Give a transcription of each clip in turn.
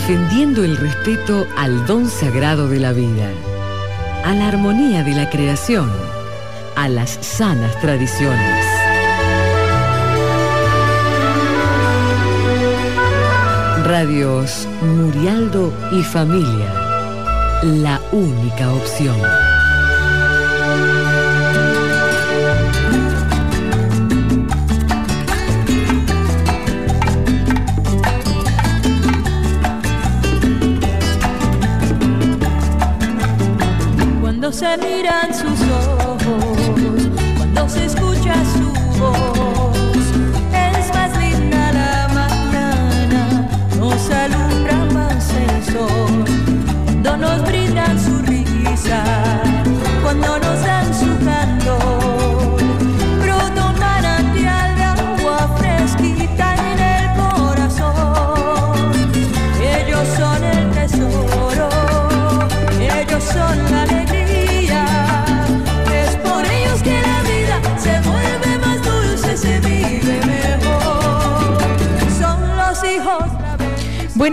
defendiendo el respeto al don sagrado de la vida, a la armonía de la creación, a las sanas tradiciones. Radios Murialdo y Familia, la única opción. Se miran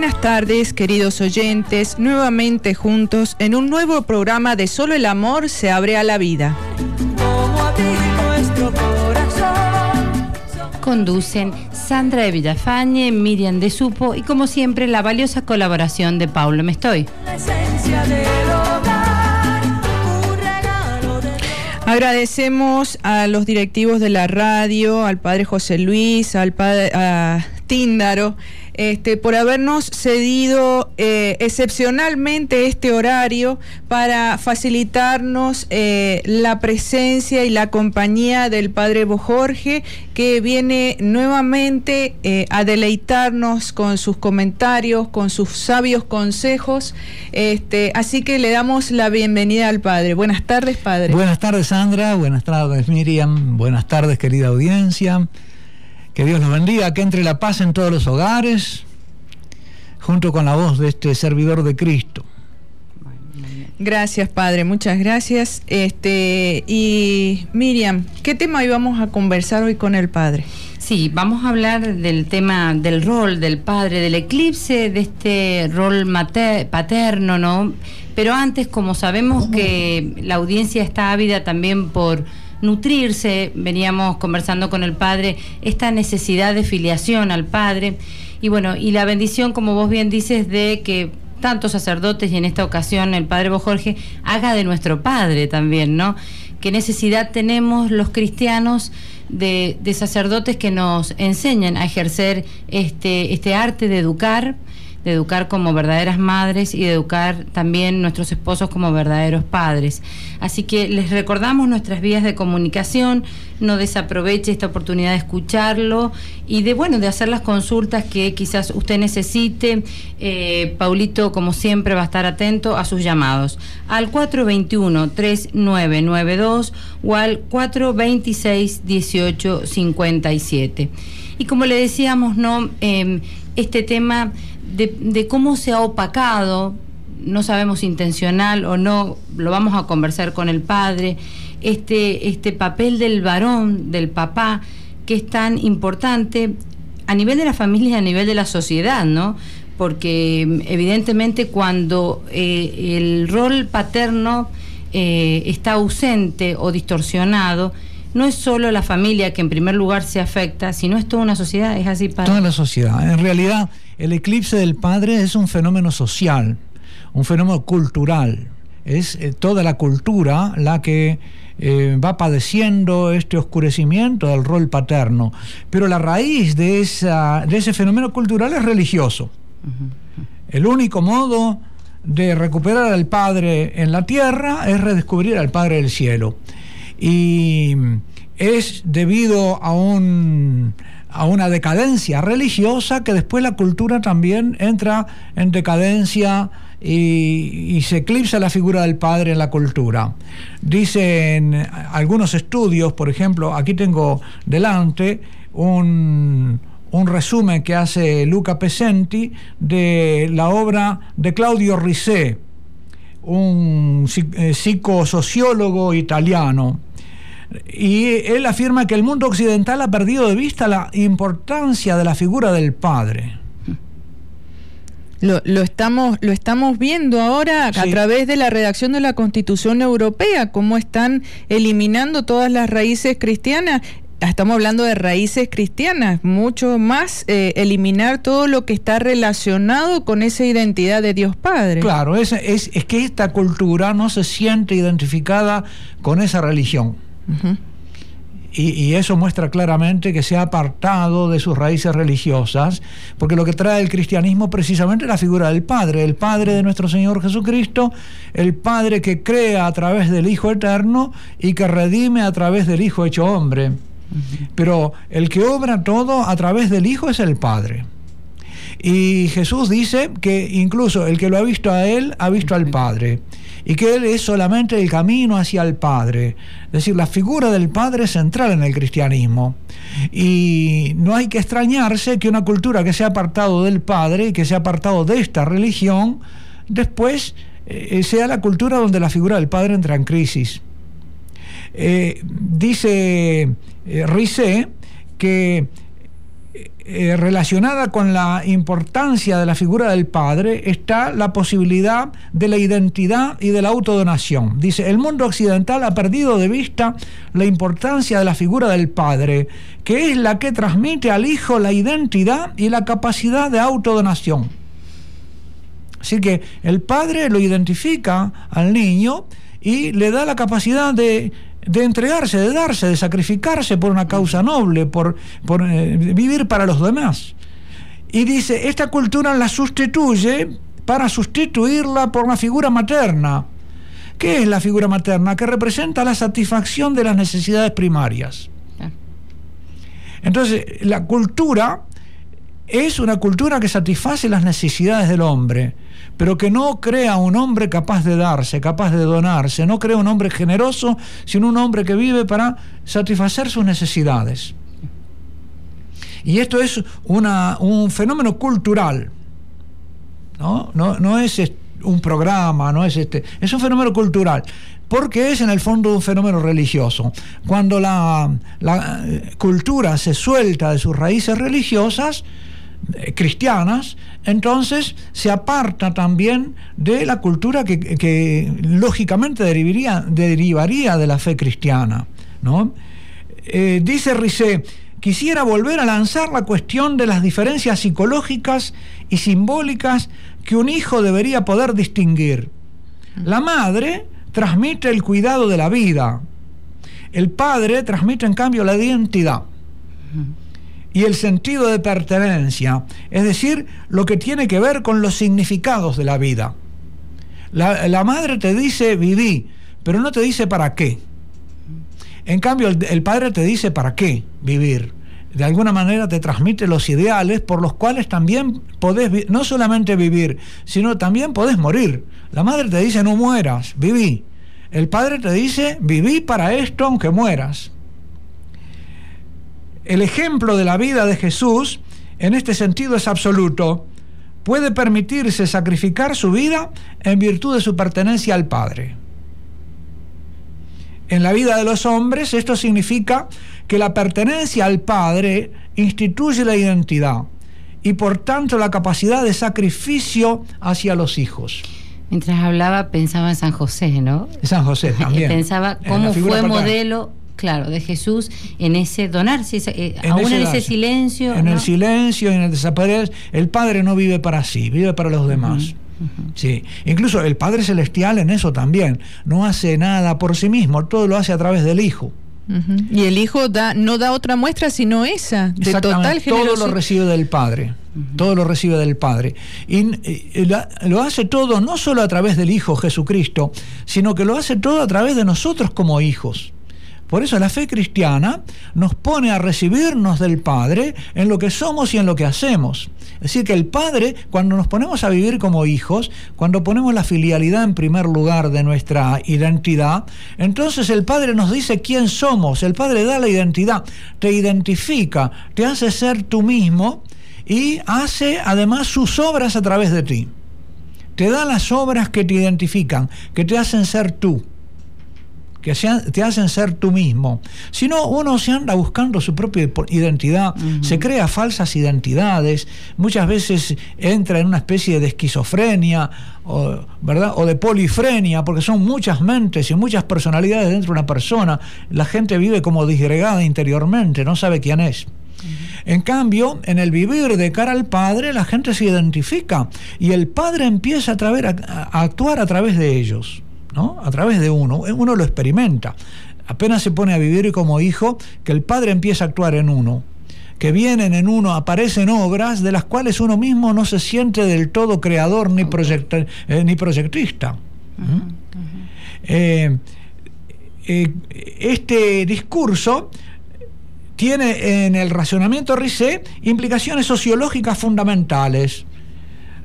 Buenas tardes, queridos oyentes, nuevamente juntos en un nuevo programa de Solo el amor se abre a la vida. Conducen Sandra de Villafañe, Miriam de Supo y como siempre la valiosa colaboración de Paulo Mestoy. La esencia del hogar, un regalo de Agradecemos a los directivos de la radio, al padre José Luis, al padre a Tíndaro, este, por habernos cedido eh, excepcionalmente este horario para facilitarnos eh, la presencia y la compañía del padre Jorge, que viene nuevamente eh, a deleitarnos con sus comentarios, con sus sabios consejos. Este, así que le damos la bienvenida al padre. Buenas tardes, padre. Buenas tardes Sandra, buenas tardes Miriam, buenas tardes querida audiencia. Que Dios nos bendiga, que entre la paz en todos los hogares, junto con la voz de este servidor de Cristo. Gracias, padre, muchas gracias. Este, y Miriam, ¿qué tema íbamos a conversar hoy con el padre? Sí, vamos a hablar del tema del rol del padre, del eclipse de este rol mater- paterno, ¿no? Pero antes, como sabemos que la audiencia está ávida también por nutrirse, veníamos conversando con el padre, esta necesidad de filiación al padre, y bueno, y la bendición, como vos bien dices, de que tantos sacerdotes y en esta ocasión el padre Bo Jorge haga de nuestro padre también, ¿no? ¿Qué necesidad tenemos los cristianos de, de sacerdotes que nos enseñen a ejercer este, este arte de educar? Educar como verdaderas madres y de educar también nuestros esposos como verdaderos padres. Así que les recordamos nuestras vías de comunicación, no desaproveche esta oportunidad de escucharlo y de bueno de hacer las consultas que quizás usted necesite. Eh, Paulito, como siempre, va a estar atento a sus llamados al 421-3992 o al 426-1857. Y como le decíamos, no Em, este tema de, cómo se ha opacado, no sabemos intencional o no, lo vamos a conversar con el padre, este, este papel del varón, del papá, que es tan importante a nivel de la familia y a nivel de la sociedad, ¿no? Porque mm, evidentemente cuando eh, el rol paterno eh, está ausente o distorsionado, no es solo la familia que en primer lugar se afecta, sino es toda una sociedad, es así para... Toda la sociedad. En realidad, el eclipse del padre es un fenómeno social, un fenómeno cultural. Es eh, toda la cultura la que eh, va padeciendo este oscurecimiento del rol paterno. Pero la raíz de, esa, de ese fenómeno cultural es religioso. El único modo de recuperar al Padre en la tierra es redescubrir al Padre del cielo. Y es debido a, un, a una decadencia religiosa que después la cultura también entra en decadencia y, y, se eclipsa la figura del padre en la cultura. Dicen algunos estudios, por ejemplo, aquí tengo delante un, un resumen que hace Luca Pesenti de la obra de Claudio Risset, un psicosociólogo italiano. Y él afirma que el mundo occidental ha perdido de vista la importancia de la figura del padre. Lo, lo, estamos, lo estamos viendo ahora Sí. a través de la redacción de la Constitución Europea, cómo están eliminando todas las raíces cristianas. Estamos hablando de raíces cristianas, mucho más eh, eliminar todo lo que está relacionado con esa identidad de Dios Padre. Claro, es, es, es que esta cultura no se siente identificada con esa religión. Y, y eso muestra claramente que se ha apartado de sus raíces religiosas, porque lo que trae el cristianismo precisamente es la figura del Padre, el Padre de nuestro Señor Jesucristo, el Padre que crea a través del Hijo Eterno y que redime a través del Hijo hecho hombre. Pero el que obra todo a través del Hijo es el Padre. Y Jesús dice que incluso el que lo ha visto a Él ha visto al Padre. Y que Él es solamente el camino hacia el Padre. Es decir, la figura del Padre es central en el cristianismo. Y no hay que extrañarse que una cultura que se ha apartado del Padre y que se ha apartado de esta religión, después eh, sea la cultura donde la figura del Padre entra en crisis. Eh, dice eh, Risset que eh, relacionada con la importancia de la figura del padre está la posibilidad de la identidad y de la autodonación. Dice, el mundo occidental ha perdido de vista la importancia de la figura del padre, que es la que transmite al hijo la identidad y la capacidad de autodonación. Así que el padre lo identifica al niño y le da la capacidad de, de entregarse, de darse, de sacrificarse por una causa noble, por, por eh, vivir para los demás. Y dice, esta cultura la sustituye para sustituirla por una figura materna. ¿Qué es la figura materna? Que representa la satisfacción de las necesidades primarias. Ah. Entonces, la cultura es una cultura que satisface las necesidades del hombre, pero que no crea un hombre capaz de darse, capaz de donarse, no crea un hombre generoso, sino un hombre que vive para satisfacer sus necesidades. Y esto es un fenómeno cultural, ¿no? No, es un programa, no es este, es un fenómeno cultural, porque es en el fondo un fenómeno religioso. Cuando la, eh, cultura se suelta de sus raíces religiosas, cristianas, entonces se aparta también de la cultura que, lógicamente derivaría, derivaría de la fe cristiana. ¿no? Eh, dice Risset, quisiera volver a lanzar la cuestión de las diferencias psicológicas y simbólicas que un hijo debería poder distinguir. La madre transmite el cuidado de la vida, el padre transmite en cambio la identidad y el sentido de pertenencia, es decir, lo que tiene que ver con los significados de la vida. La, madre te dice viví, pero no te dice para qué. En cambio, el, el padre te dice para qué vivir. De alguna manera te transmite los ideales por los cuales también podés no solamente vivir, sino también podés morir. La madre te dice no mueras, viví. El padre te dice viví para esto aunque mueras. El ejemplo de la vida de Jesús en este sentido es absoluto. Puede permitirse sacrificar su vida en virtud de su pertenencia al Padre. En la vida de los hombres esto significa que la pertenencia al Padre instituye la identidad y por tanto la capacidad de sacrificio hacia los hijos. Mientras hablaba pensaba en San José, ¿no? San José también. Pensaba cómo fue modelo, claro, de Jesús en ese donarse, eh, En aún ese en ese darse. silencio. En ¿no? el silencio y en el desaparecer. El Padre no vive para sí, vive para los demás. Sí. Incluso el Padre Celestial en eso también. No hace nada por sí mismo, todo lo hace a través del Hijo. Y el hijo da, no da otra muestra sino esa, de total todo lo generosidad. recibe del Padre. Todo lo recibe del Padre. Y, y la- lo hace todo no solo a través del Hijo Jesucristo, sino que lo hace todo a través de nosotros como hijos. Por eso la fe cristiana nos pone a recibirnos del Padre en lo que somos y en lo que hacemos. Es decir, que el Padre, cuando nos ponemos a vivir como hijos, cuando ponemos la filialidad en primer lugar de nuestra identidad, entonces el Padre nos dice quién somos. El Padre da la identidad, te identifica, te hace ser tú mismo y hace además sus obras a través de ti. Te da las obras que te identifican, que te hacen ser tú que te hacen ser tú mismo. Si no, uno se anda buscando su propia identidad, se crea falsas identidades, muchas veces entra en una especie de esquizofrenia, o, ¿verdad? O de polifrenia, porque son muchas mentes y muchas personalidades dentro de una persona. La gente vive como disgregada interiormente, no sabe quién es. En cambio, en el vivir de cara al Padre, la gente se identifica y el Padre empieza a, a actuar a través de ellos. A través de uno, uno lo experimenta. Apenas se pone a vivir como hijo, que el padre empieza a actuar en uno, que vienen en uno, aparecen obras de las cuales uno mismo no se siente del todo creador ni, eh, ni proyectista. ¿Mm? Eh, eh, este discurso tiene en el racionamiento Risset implicaciones sociológicas fundamentales.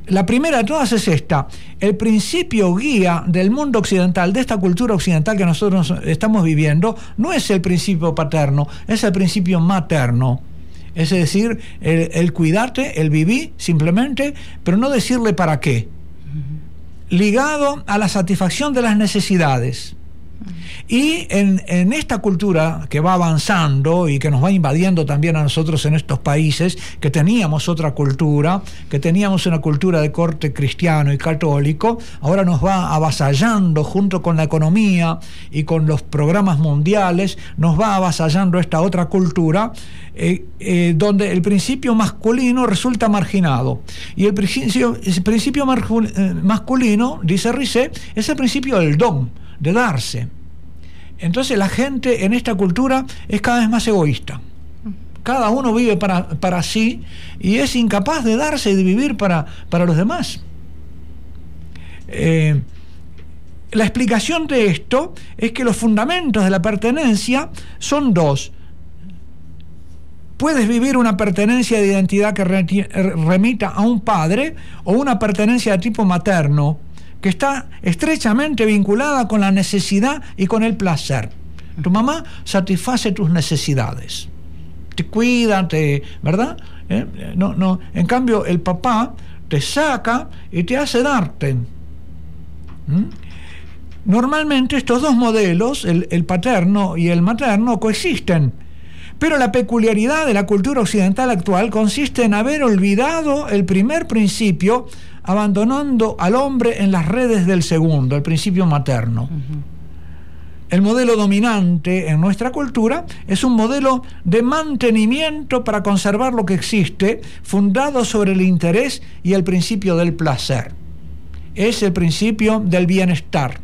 La primera de todas es esta. El principio guía del mundo occidental, de esta cultura occidental que nosotros estamos viviendo, no es el principio paterno, es el principio materno. Es decir, el, cuidarte, el vivir simplemente, pero no decirle para qué. Ligado a la satisfacción de las necesidades. Y en, esta cultura que va avanzando y que nos va invadiendo también a nosotros en estos países, que teníamos otra cultura, que teníamos una cultura de corte cristiano y católico, ahora nos va avasallando junto con la economía y con los programas mundiales, nos va avasallando esta otra cultura, eh, eh, donde el principio masculino resulta marginado. Y el principio, el principio eh, masculino, dice Risset, es el principio del don, de darse. Entonces la gente en esta cultura es cada vez más egoísta. Cada uno vive para, para sí y es incapaz de darse y de vivir para, para los demás. Eh, la explicación de esto es que los fundamentos de la pertenencia son dos. Puedes vivir una pertenencia de identidad que remita a un padre o una pertenencia de tipo materno que está estrechamente vinculada con la necesidad y con el placer. Tu mamá satisface tus necesidades. Te cuida, te, ¿verdad? ¿Eh? No, no. En cambio, el papá te saca y te hace darte. ¿Mm? Normalmente estos dos modelos, el, el paterno y el materno, coexisten. Pero la peculiaridad de la cultura occidental actual consiste en haber olvidado el primer principio abandonando al hombre en las redes del segundo, el principio materno. El modelo dominante en nuestra cultura es un modelo de mantenimiento para conservar lo que existe, fundado sobre el interés y el principio del placer. Es el principio del bienestar.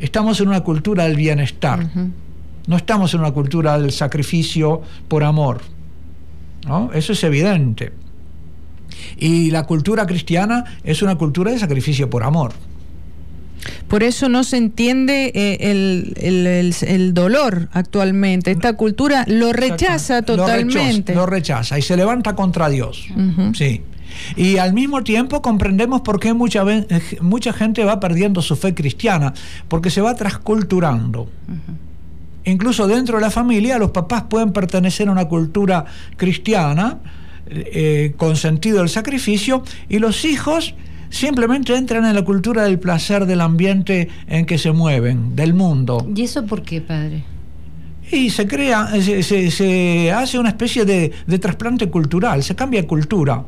Estamos en una cultura del bienestar. No estamos en una cultura del sacrificio por amor. ¿no? Eso es evidente. Y la cultura cristiana es una cultura de sacrificio por amor. Por eso no se entiende eh, el, dolor actualmente. Esta cultura lo rechaza totalmente. Lo rechaza, y se levanta contra Dios. Sí. Y al mismo tiempo comprendemos por qué mucha, eh, mucha gente va perdiendo su fe cristiana, porque se va transculturando. Incluso dentro de la familia los papás pueden pertenecer a una cultura cristiana, eh, con sentido del sacrificio y los hijos simplemente entran en la cultura del placer del ambiente en que se mueven, del mundo. ¿Y eso por qué, padre? Y se crea, se, hace una especie de, de trasplante cultural, se cambia de cultura.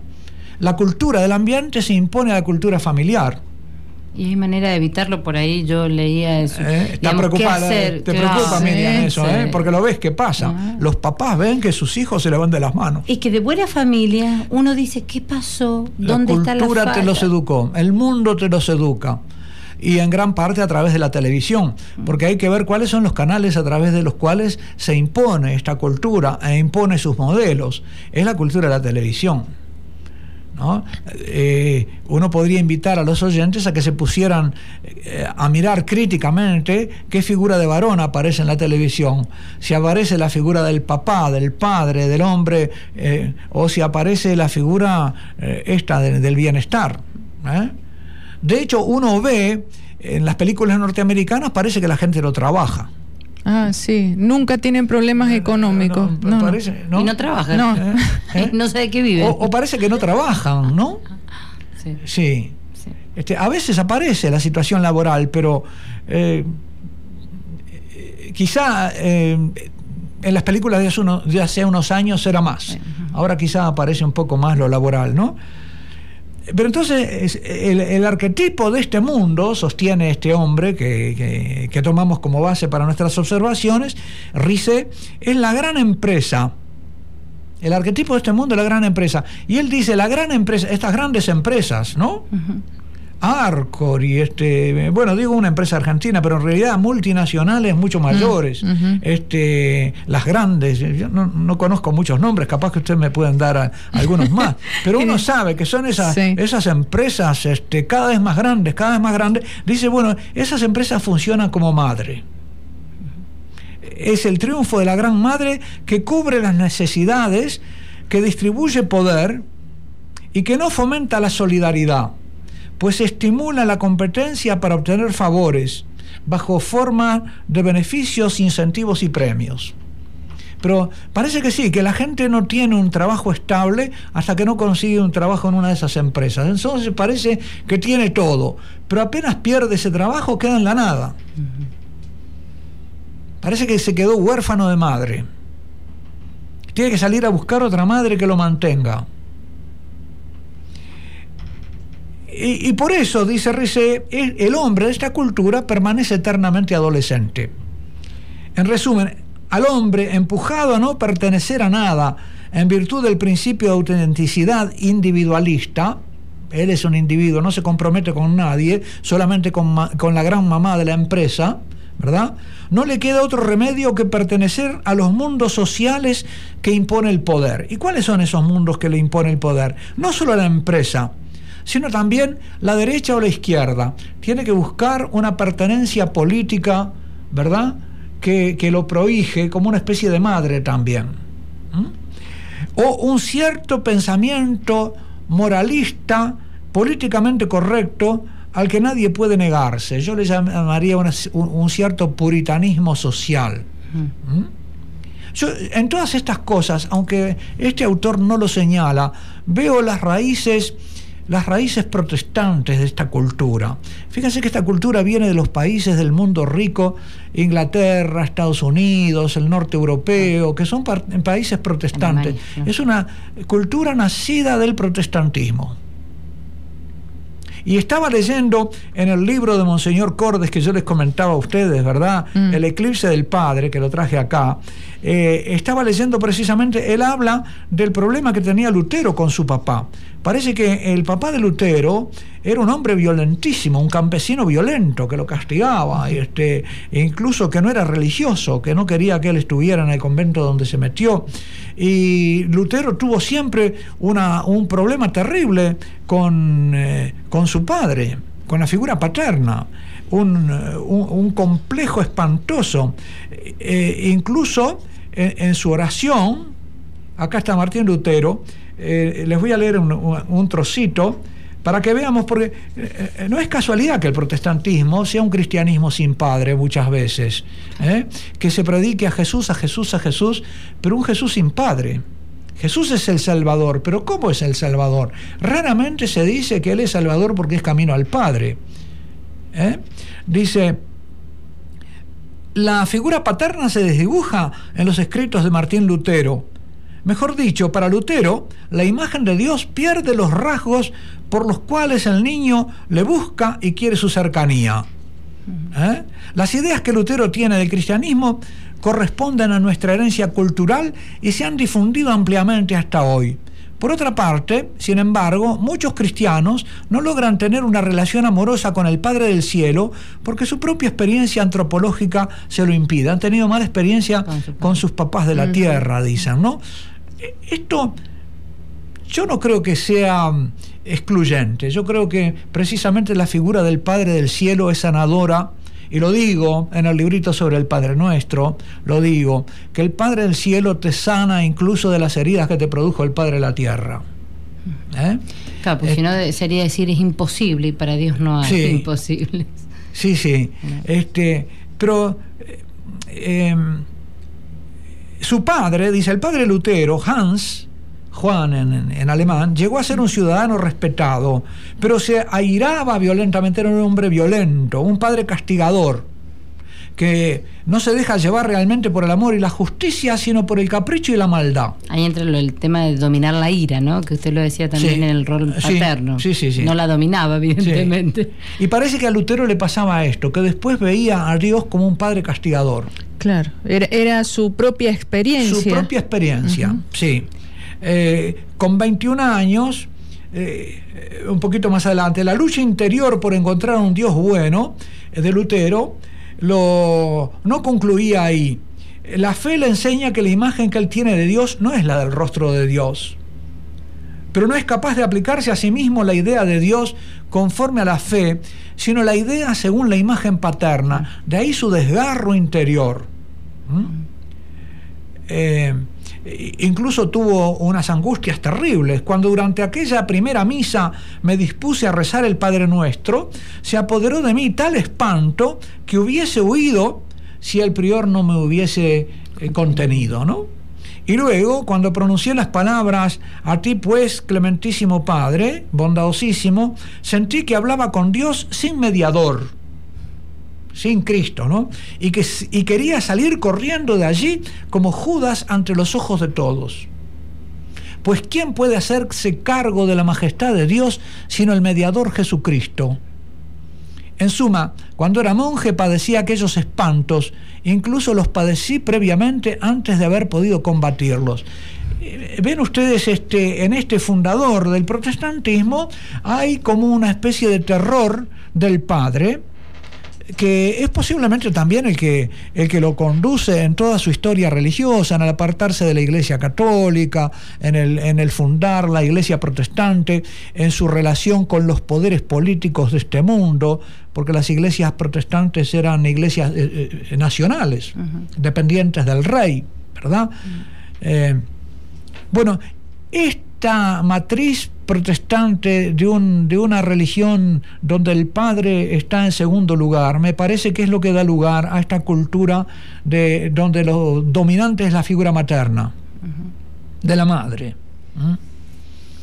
La cultura del ambiente se impone a la cultura familiar. Y hay manera de evitarlo por ahí, yo leía eso. Eh, preocupada, te preocupa, Miriam, eso, ¿eh? porque lo ves que pasa. Ah. Los papás ven que sus hijos se le van de las manos. Es que de buena familia uno dice, ¿qué pasó? ¿Dónde está la cultura te los educó, el mundo te los educa. Y en gran parte a través de la televisión, porque hay que ver cuáles son los canales a través de los cuales se impone esta cultura e impone sus modelos. Es la cultura de la televisión. Eh, uno podría invitar a los oyentes a que se pusieran eh, a mirar críticamente qué figura de varón aparece en la televisión, si aparece la figura del papá, del padre, del hombre, eh, o si aparece la figura esta del bienestar. De hecho, uno ve en las películas norteamericanas parece que la gente lo trabaja. Ah, sí. Nunca tienen problemas económicos. No, Parece, y no trabajan. No, ¿Eh? ¿Eh? no sé de qué viven. O, parece que no trabajan, ¿no? Sí. sí. Este, a veces aparece la situación laboral, pero eh, quizá eh, en las películas de hace, uno- de hace unos años era más. Ahora quizá aparece un poco más lo laboral, ¿no? Pero entonces es- el, arquetipo de este mundo, sostiene este hombre que, que- que tomamos como base para nuestras observaciones, Rice, es la gran empresa. El arquetipo de este mundo es la gran empresa. Y él dice, la gran empresa, estas grandes empresas, ¿no? Arcor y este, bueno, digo una empresa argentina, pero en realidad multinacionales mucho mayores, ujú. este, las grandes, yo no, no conozco muchos nombres, capaz que ustedes me pueden dar a- algunos más, pero uno sabe que son esas, Sí. esas empresas este, cada vez más grandes, cada vez más grandes, dice, bueno, esas empresas funcionan como madre. Es el triunfo de la gran madre que cubre las necesidades, que distribuye poder y que no fomenta la solidaridad, pues estimula la competencia para obtener favores bajo forma de beneficios, incentivos y premios. Pero parece que sí, que la gente no tiene un trabajo estable hasta que no consigue un trabajo en una de esas empresas. Entonces parece que tiene todo, pero apenas pierde ese trabajo queda en la nada. Parece que se quedó huérfano de madre. Tiene que salir a buscar otra madre que lo mantenga. Y, por eso, dice Rice, el, hombre de esta cultura permanece eternamente adolescente. En resumen, al hombre empujado a no pertenecer a nada en virtud del principio de autenticidad individualista, él es un individuo, no se compromete con nadie, solamente con, con la gran mamá de la empresa, ¿verdad? No le queda otro remedio que pertenecer a los mundos sociales que impone el poder. ¿Y cuáles son esos mundos que le impone el poder? No solo a la empresa, sino también la derecha o la izquierda. Tiene que buscar una pertenencia política, ¿verdad? Que, que lo prohíje como una especie de madre también. ¿Mm? O un cierto pensamiento moralista, políticamente correcto, al que nadie puede negarse. Yo le llamaría una- un, un cierto puritanismo social. ¿Mm? Yo, en todas estas cosas, aunque este autor no lo señala, veo las raíces, las raíces protestantes de esta cultura. Fíjense que esta cultura viene de los países del mundo rico, Inglaterra, Estados Unidos, el norte europeo, que son países protestantes. Es una cultura nacida del protestantismo. Y estaba leyendo en el libro de Monseñor Cordes que yo les comentaba a ustedes, ¿verdad? Mm. El eclipse del Padre, que lo traje acá. eh, estaba leyendo precisamente, él habla del problema que tenía Lutero con su papá. Parece que el papá de Lutero era un hombre violentísimo, un campesino violento que lo castigaba, este, incluso que no era religioso, que no quería que él estuviera en el convento donde se metió. Y Lutero tuvo siempre una, un problema terrible con, eh, con su padre, con la figura paterna, un, un- complejo espantoso. Eh, incluso en, en su oración, acá está Martín Lutero, eh, les voy a leer un, trocito para que veamos, porque eh, eh, no es casualidad que el protestantismo sea un cristianismo sin padre muchas veces, que se predique a Jesús, a Jesús, a Jesús, pero un Jesús sin padre. Jesús es el Salvador, pero ¿cómo es el Salvador? Raramente se dice que Él es Salvador porque es camino al Padre. Dice, la figura paterna se desdibuja en los escritos de Martín Lutero. Mejor dicho, para Lutero, la imagen de Dios pierde los rasgos por los cuales el niño le busca y quiere su cercanía. ¿Eh? Las ideas que Lutero tiene del cristianismo corresponden a nuestra herencia cultural y se han difundido ampliamente hasta hoy. Por otra parte, sin embargo, muchos cristianos no logran tener una relación amorosa con el Padre del Cielo porque su propia experiencia antropológica se lo impide. Han tenido mala experiencia Con su con sus papás de la tierra, dicen, ¿no? Esto yo no creo que sea mm, excluyente. Yo creo que precisamente la figura del Padre del Cielo es sanadora. Y lo digo en el librito sobre el Padre Nuestro, lo digo, que el Padre del Cielo te sana incluso de las heridas que te produjo el Padre de la Tierra. ¿Eh? Claro, porque si no sería decir es imposible y para Dios no hay Sí. imposibles. Sí, sí. Este, pero eh, su padre, dice el padre Lutero, Hans, Juan en, alemán, llegó a ser un ciudadano respetado, pero se airaba violentamente, era un hombre violento, un padre castigador, que no se deja llevar realmente por el amor y la justicia, sino por el capricho y la maldad. Ahí entra el tema de dominar la ira, ¿no? Que usted lo decía también en el rol paterno. Sí, sí, sí. No la dominaba, evidentemente. Y parece que a Lutero le pasaba esto, que después veía a Dios como un padre castigador. Claro, era, su propia experiencia. Su propia experiencia, sí. Eh, con 21 años, eh, un poquito más adelante, la lucha interior por encontrar un Dios bueno eh, de Lutero lo, no concluía ahí. La fe le enseña que la imagen que él tiene de Dios no es la del rostro de Dios, pero no es capaz de aplicarse a sí mismo la idea de Dios conforme a la fe, sino la idea según la imagen paterna. De ahí su desgarro interior. ¿Mm? Eh, incluso tuvo unas angustias terribles. Cuando durante aquella primera misa me dispuse a rezar el Padre Nuestro, se apoderó de mí tal espanto que hubiese huido si el prior no me hubiese eh, contenido, ¿no? Y luego, cuando pronuncié las palabras, a ti pues, clementísimo Padre, bondadosísimo, sentí que hablaba con Dios sin mediador sin Cristo, ¿no? Y, que, y quería salir corriendo de allí como Judas ante los ojos de todos. Pues ¿quién puede hacerse cargo de la majestad de Dios sino el mediador Jesucristo? En suma, cuando era monje padecía aquellos espantos, incluso los padecí previamente antes de haber podido combatirlos. Eh, ven ustedes, este, en este fundador del protestantismo hay como una especie de terror del padre, que es posiblemente también el que, el que lo conduce en toda su historia religiosa, en el apartarse de la Iglesia católica, en el, en el fundar la Iglesia protestante, en su relación con los poderes políticos de este mundo, porque las iglesias protestantes eran iglesias eh, eh, nacionales, dependientes del rey, ¿verdad? Eh, bueno, esta matriz protestante de, un, de una religión donde el padre está en segundo lugar, me parece que es lo que da lugar a esta cultura de, donde lo dominante es la figura materna, de la madre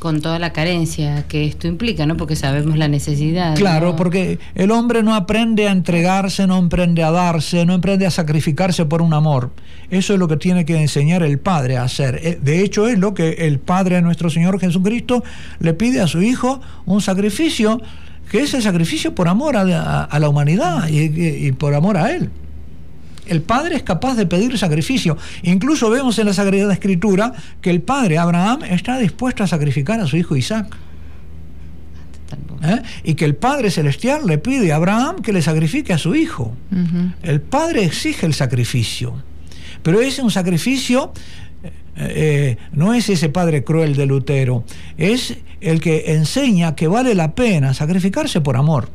con toda la carencia que esto implica, ¿no? Porque sabemos la necesidad. Claro, porque el hombre no aprende a entregarse, no aprende a darse, no aprende a sacrificarse por un amor. Eso es lo que tiene que enseñar el Padre a hacer. Eh, de hecho, es lo que el Padre nuestro Señor Jesucristo le pide a su Hijo, un sacrificio, que es el sacrificio por amor a, la humanidad y por amor a Él. El padre es capaz de pedir sacrificio. Incluso vemos en la Sagrada Escritura que el padre Abraham está dispuesto a sacrificar a su hijo Isaac. ¿Eh? Y que el Padre Celestial le pide a Abraham que le sacrifique a su hijo. El Padre exige el sacrificio. Pero es un sacrificio, eh, eh, no es ese Padre cruel de Lutero, es el que enseña que vale la pena sacrificarse por amor.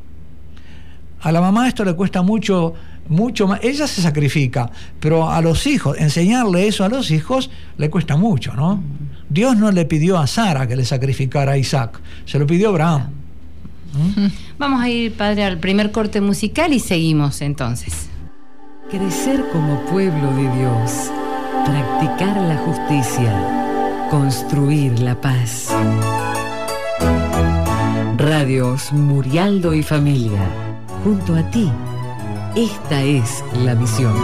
A la mamá esto le cuesta mucho mucho más. Ella se sacrifica, pero a los hijos, enseñarle eso a los hijos le cuesta mucho, ¿no? Dios no le pidió a Sara que le sacrificara a Isaac, se lo pidió a Abraham. ¿Mm? Vamos a ir, padre, al primer corte musical y seguimos entonces. Crecer como pueblo de Dios, practicar la justicia, construir la paz. Radios Murialdo y Familia, junto a ti esta es la misión.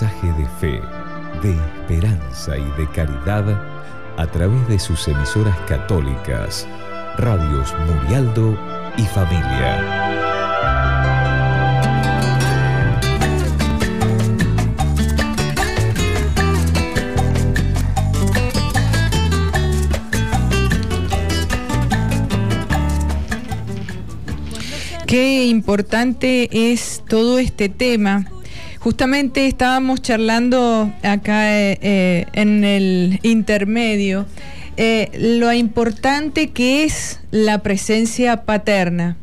De fe, de esperanza y de caridad a través de sus emisoras católicas, Radios Murialdo y Familia. Qué importante es todo este tema. Justamente estábamos charlando acá eh, eh, en el intermedio eh, lo importante que es la presencia paterna.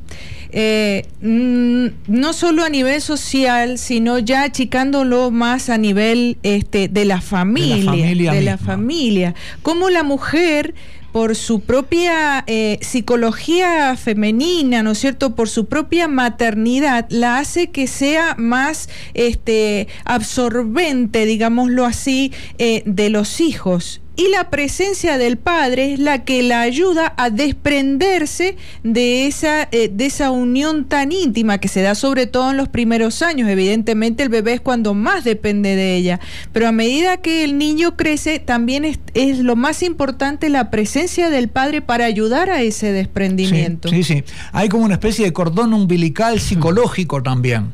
no solo a nivel social, sino ya achicándolo más a nivel este, de la familia, de la familia, de la familia. Cómo la mujer por su propia eh, psicología femenina, ¿no es cierto? Por su propia maternidad, la hace que sea más este, absorbente, digámoslo así, eh, de los hijos y la presencia del padre es la que la ayuda a desprenderse de esa, eh, de esa unión tan íntima que se da sobre todo en los primeros años. Evidentemente el bebé es cuando más depende de ella, pero a medida que el niño crece también es, lo más importante la presencia del padre para ayudar a ese desprendimiento. Sí, sí, hay como una especie de cordón umbilical psicológico también,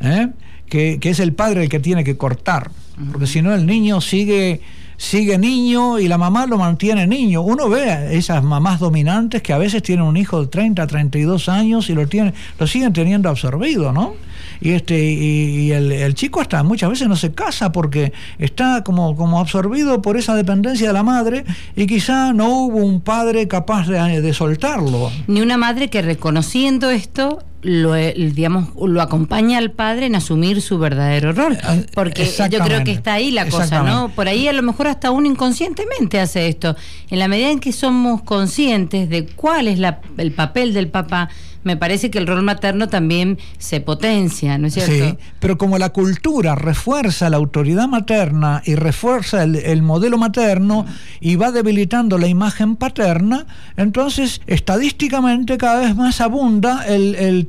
¿eh? que, que es el padre el que tiene que cortar, porque si no el niño sigue sigue niño y la mamá lo mantiene niño. Uno ve esas mamás dominantes que a veces tienen un hijo de 30, 32 años y lo, tienen, lo siguen teniendo absorbido, ¿no? Y, este, y, el, chico hasta muchas veces no se casa porque está como, como absorbido por esa dependencia de la madre y quizá no hubo un padre capaz de, de soltarlo. Ni una madre que reconociendo esto lo, digamos, lo acompaña al padre en asumir su verdadero rol. Eh, Porque yo creo que está ahí la cosa, ¿no? Por ahí a lo mejor hasta uno inconscientemente hace esto. En la medida en que somos conscientes de cuál es el papel del papá, me parece que el rol materno también se potencia, ¿no es cierto? Sí, pero como la cultura refuerza la autoridad materna y refuerza el, modelo materno y va debilitando la imagen paterna, entonces estadísticamente cada vez más abunda el,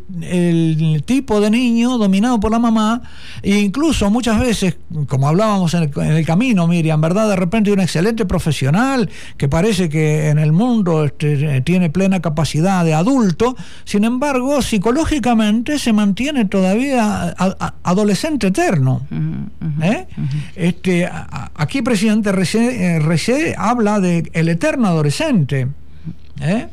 tipo de niño dominado por la mamá e incluso muchas veces, como hablábamos en el, camino, Miriam, ¿verdad? De repente un excelente profesional que parece que en el mundo este, tiene plena capacidad de adulto, sin embargo, psicológicamente se mantiene todavía adolescente eterno. ¿Eh? este, aquí presidente Recé, habla de el eterno adolescente. ¿eh?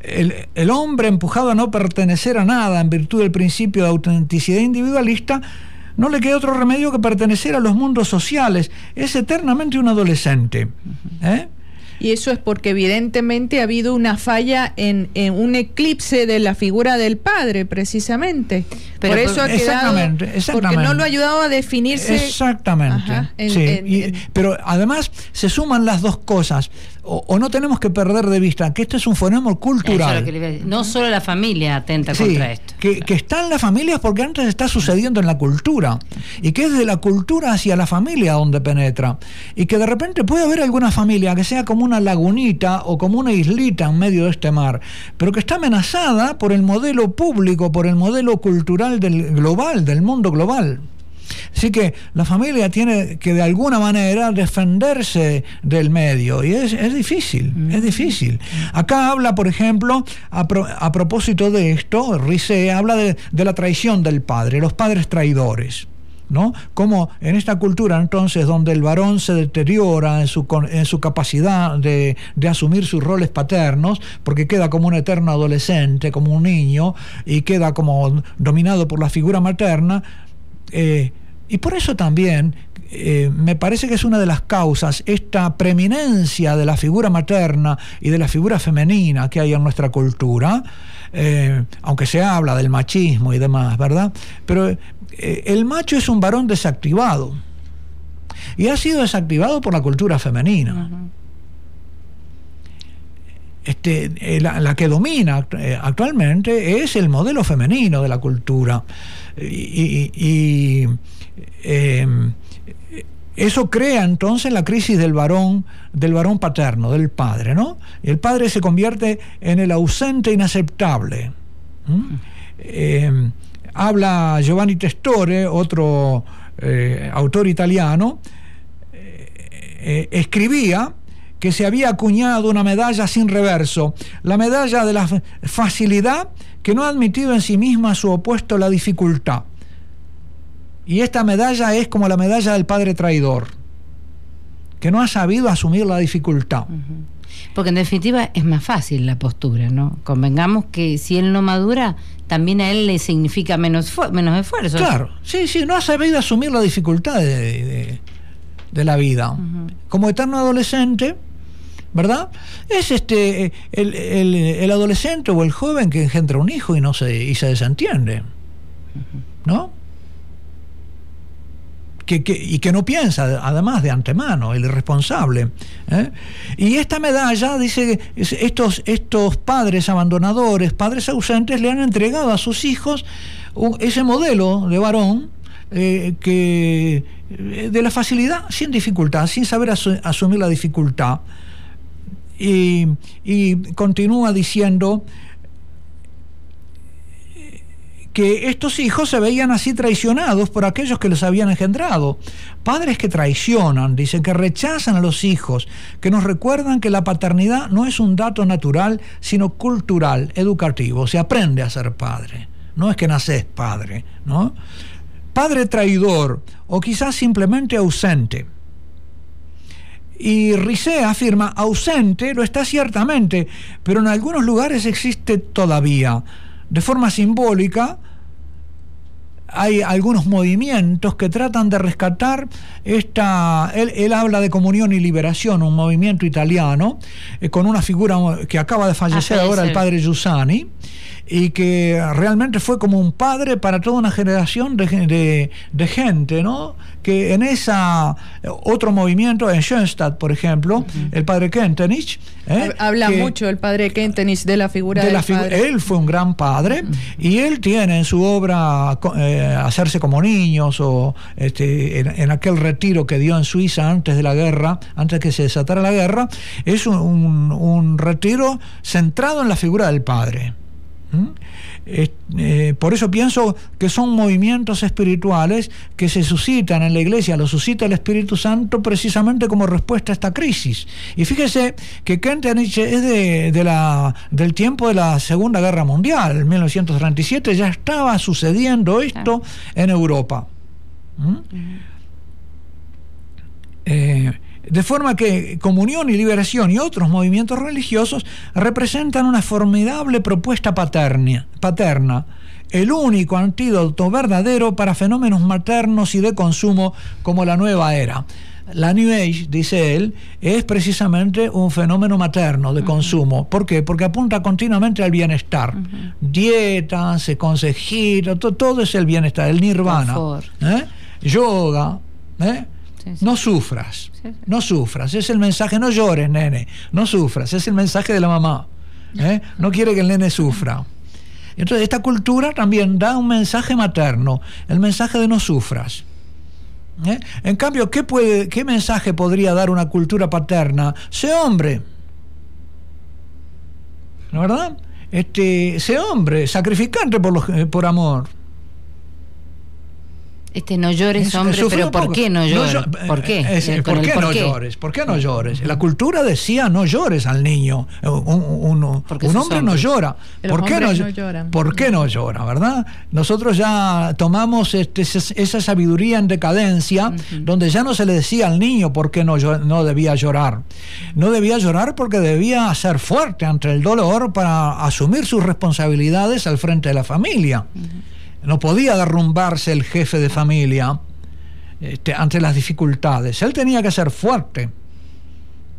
El, el, hombre empujado a no pertenecer a nada en virtud del principio de autenticidad individualista, no le queda otro remedio que pertenecer a los mundos sociales. Es eternamente un adolescente. ¿eh? Y eso es porque evidentemente ha habido una falla en, un eclipse de la figura del padre, precisamente. Pero por eso ha quedado, porque no lo ha ayudado a definirse. Exactamente. sí. pero además se suman las dos cosas o, no tenemos que perder de vista que este es un fenómeno cultural. no solo la familia atenta contra esto. Que, que está en las familias porque antes está sucediendo en la cultura. Y que es de la cultura hacia la familia donde penetra. Y que de repente puede haber alguna familia que sea como una lagunita o como una islita en medio de este mar, pero que está amenazada por el modelo público, por el modelo cultural del global, del mundo global. Así que la familia tiene que de alguna manera defenderse del medio y es, difícil, mm. es difícil. Acá habla, por ejemplo, a, propósito de esto, Rice habla de, la traición del padre, los padres traidores. ¿no? Como en esta cultura entonces donde el varón se deteriora en su, en su capacidad de, asumir sus roles paternos, porque queda como un eterno adolescente, como un niño, y queda como dominado por la figura materna, eh, y por eso también eh, me parece que es una de las causas esta preeminencia de la figura materna y de la figura femenina que hay en nuestra cultura, eh, aunque se habla del machismo y demás, ¿verdad? Pero el macho es un varón desactivado y ha sido desactivado por la cultura femenina. Este, la, que domina actualmente es el modelo femenino de la cultura. y Em, eso crea entonces la crisis del varón, del varón paterno, del padre, ¿no? El padre se convierte en el ausente inaceptable. Em, habla Giovanni Testore, otro eh, autor italiano, eh, escribía que se había acuñado una medalla sin reverso, la medalla de la facilidad que no ha admitido en sí misma su opuesto la dificultad. Y esta medalla es como la medalla del padre traidor, que no ha sabido asumir la dificultad. Porque en definitiva es más fácil la postura, ¿no? Convengamos que si él no madura, también a él le significa menos, menos esfuerzo. Claro, sí, sí, no ha sabido asumir la dificultad de, la vida. Como eterno adolescente, ¿verdad? Es este el, adolescente o el joven que engendra un hijo y no se, y se desentiende. ¿No? Y que no piensa, además de antemano, el irresponsable. ¿eh? Y esta medalla, dice, estos, estos padres abandonadores, padres ausentes, le han entregado a sus hijos ese modelo de varón eh, que eh, de la facilidad sin dificultad, sin saber asumir la dificultad. Y continúa diciendo, que estos hijos se veían así traicionados por aquellos que los habían engendrado. Padres que traicionan, dicen que rechazan a los hijos, que nos recuerdan que la paternidad no es un dato natural, sino cultural, educativo. Se aprende a ser padre, no es que naces padre, ¿no? Padre traidor o quizás simplemente ausente. Y Rizé afirma, ausente lo está ciertamente, pero en algunos lugares existe todavía. De forma simbólica, hay algunos movimientos que tratan de rescatar esta. Él, habla de comunión y liberación, un movimiento italiano, eh, con una figura que acaba de fallecer ahora, el padre Giussani y que realmente fue como un padre para toda una generación de, de, gente, ¿no? Que en esa otro movimiento, en Schoenstatt, por ejemplo, el padre Kentenich. ¿eh? Habla mucho el padre Kentenich de la figura de la Él fue un gran padre y él tiene en su obra eh, Hacerse como niños o este, en, aquel retiro que dio en Suiza antes de la guerra, antes que se desatara la guerra, es un, un retiro centrado en la figura del padre. ¿Mm? Eh, por eso pienso que son movimientos espirituales que se suscitan en la iglesia, lo suscita el Espíritu Santo precisamente como respuesta a esta crisis. Y fíjese que Kentenich es de, la, del tiempo de la Segunda Guerra Mundial, en 1937 ya estaba sucediendo esto en Europa. ¿Mm? De forma que comunión y liberación y otros movimientos religiosos representan una formidable propuesta paterna, paterna el único antídoto verdadero para fenómenos maternos y de consumo como la nueva era. La New Age, dice él, es precisamente un fenómeno materno de consumo. ¿Por qué? Porque apunta continuamente al bienestar. Dietas, consejitos, todo, todo, es el bienestar, el nirvana. ¿eh? Yoga. ¿eh? No sufras, no sufras. Es el mensaje, no llores, nene, no sufras. Es el mensaje de la mamá. ¿eh? No quiere que el nene sufra. Entonces, esta cultura también da un mensaje materno, el mensaje de no sufras. ¿eh? En cambio, ¿qué, puede, ¿qué mensaje podría dar una cultura paterna? Sé hombre. ¿No verdad? Este, sé hombre, sacrificante por, eh, por amor. Este no llores, hombre, pero ¿por qué no llores? ¿Por qué? ¿Por qué no llores? ¿Por qué no llores? La cultura decía no llores al niño. Un, hombre no llora. ¿Por qué no, lloran. ¿Por qué no llora, verdad? Nosotros ya tomamos este, esa sabiduría en decadencia, donde ya no se le decía al niño por qué no, no debía llorar. No debía llorar porque debía ser fuerte ante el dolor para asumir sus responsabilidades al frente de la familia. No podía derrumbarse el jefe de familia este, ante las dificultades. Él tenía que ser fuerte.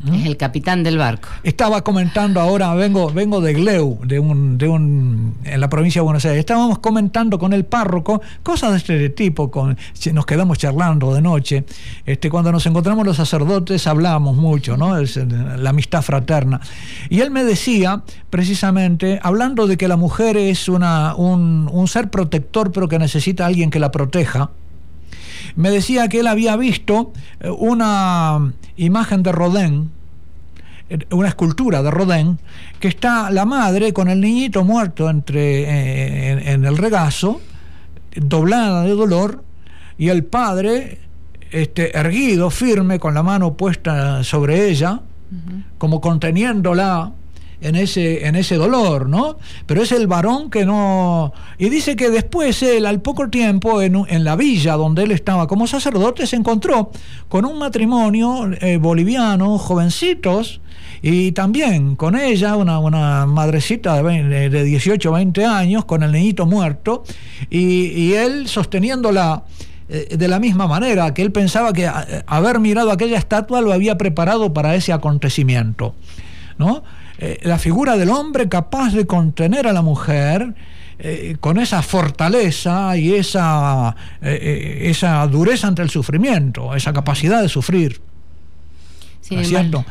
¿Mm? Es el capitán del barco. Estaba comentando ahora, vengo, vengo de Gleu, de un, de un, en la provincia de Buenos Aires. Estábamos comentando con el párroco cosas de este tipo, con, nos quedamos charlando de noche. Este, cuando nos encontramos los sacerdotes hablamos mucho, ¿no? Es, eh, la amistad fraterna. Y él me decía, precisamente, hablando de que la mujer es una, un, un ser protector, pero que necesita a alguien que la proteja me decía que él había visto eh, una imagen de Rodin, eh, una escultura de Rodin, que está la madre con el niñito muerto entre, eh, en, el regazo, doblada de dolor, y el padre, este, erguido, firme, con la mano puesta sobre ella, como conteniéndola, en ese, en ese dolor, ¿no? Pero es el varón que no... Y dice que después él, al poco tiempo, en, en la villa donde él estaba como sacerdote, se encontró con un matrimonio eh, boliviano, jovencitos, y también con ella, una, una madrecita de, de 18 20 años, con el niñito muerto, y, y él sosteniéndola eh, de la misma manera, que él pensaba que haber mirado aquella estatua lo había preparado para ese acontecimiento. ¿no? Eh, la figura del hombre capaz de contener a la mujer eh, con esa fortaleza y esa, eh, esa dureza ante el sufrimiento, esa capacidad de sufrir. cierto?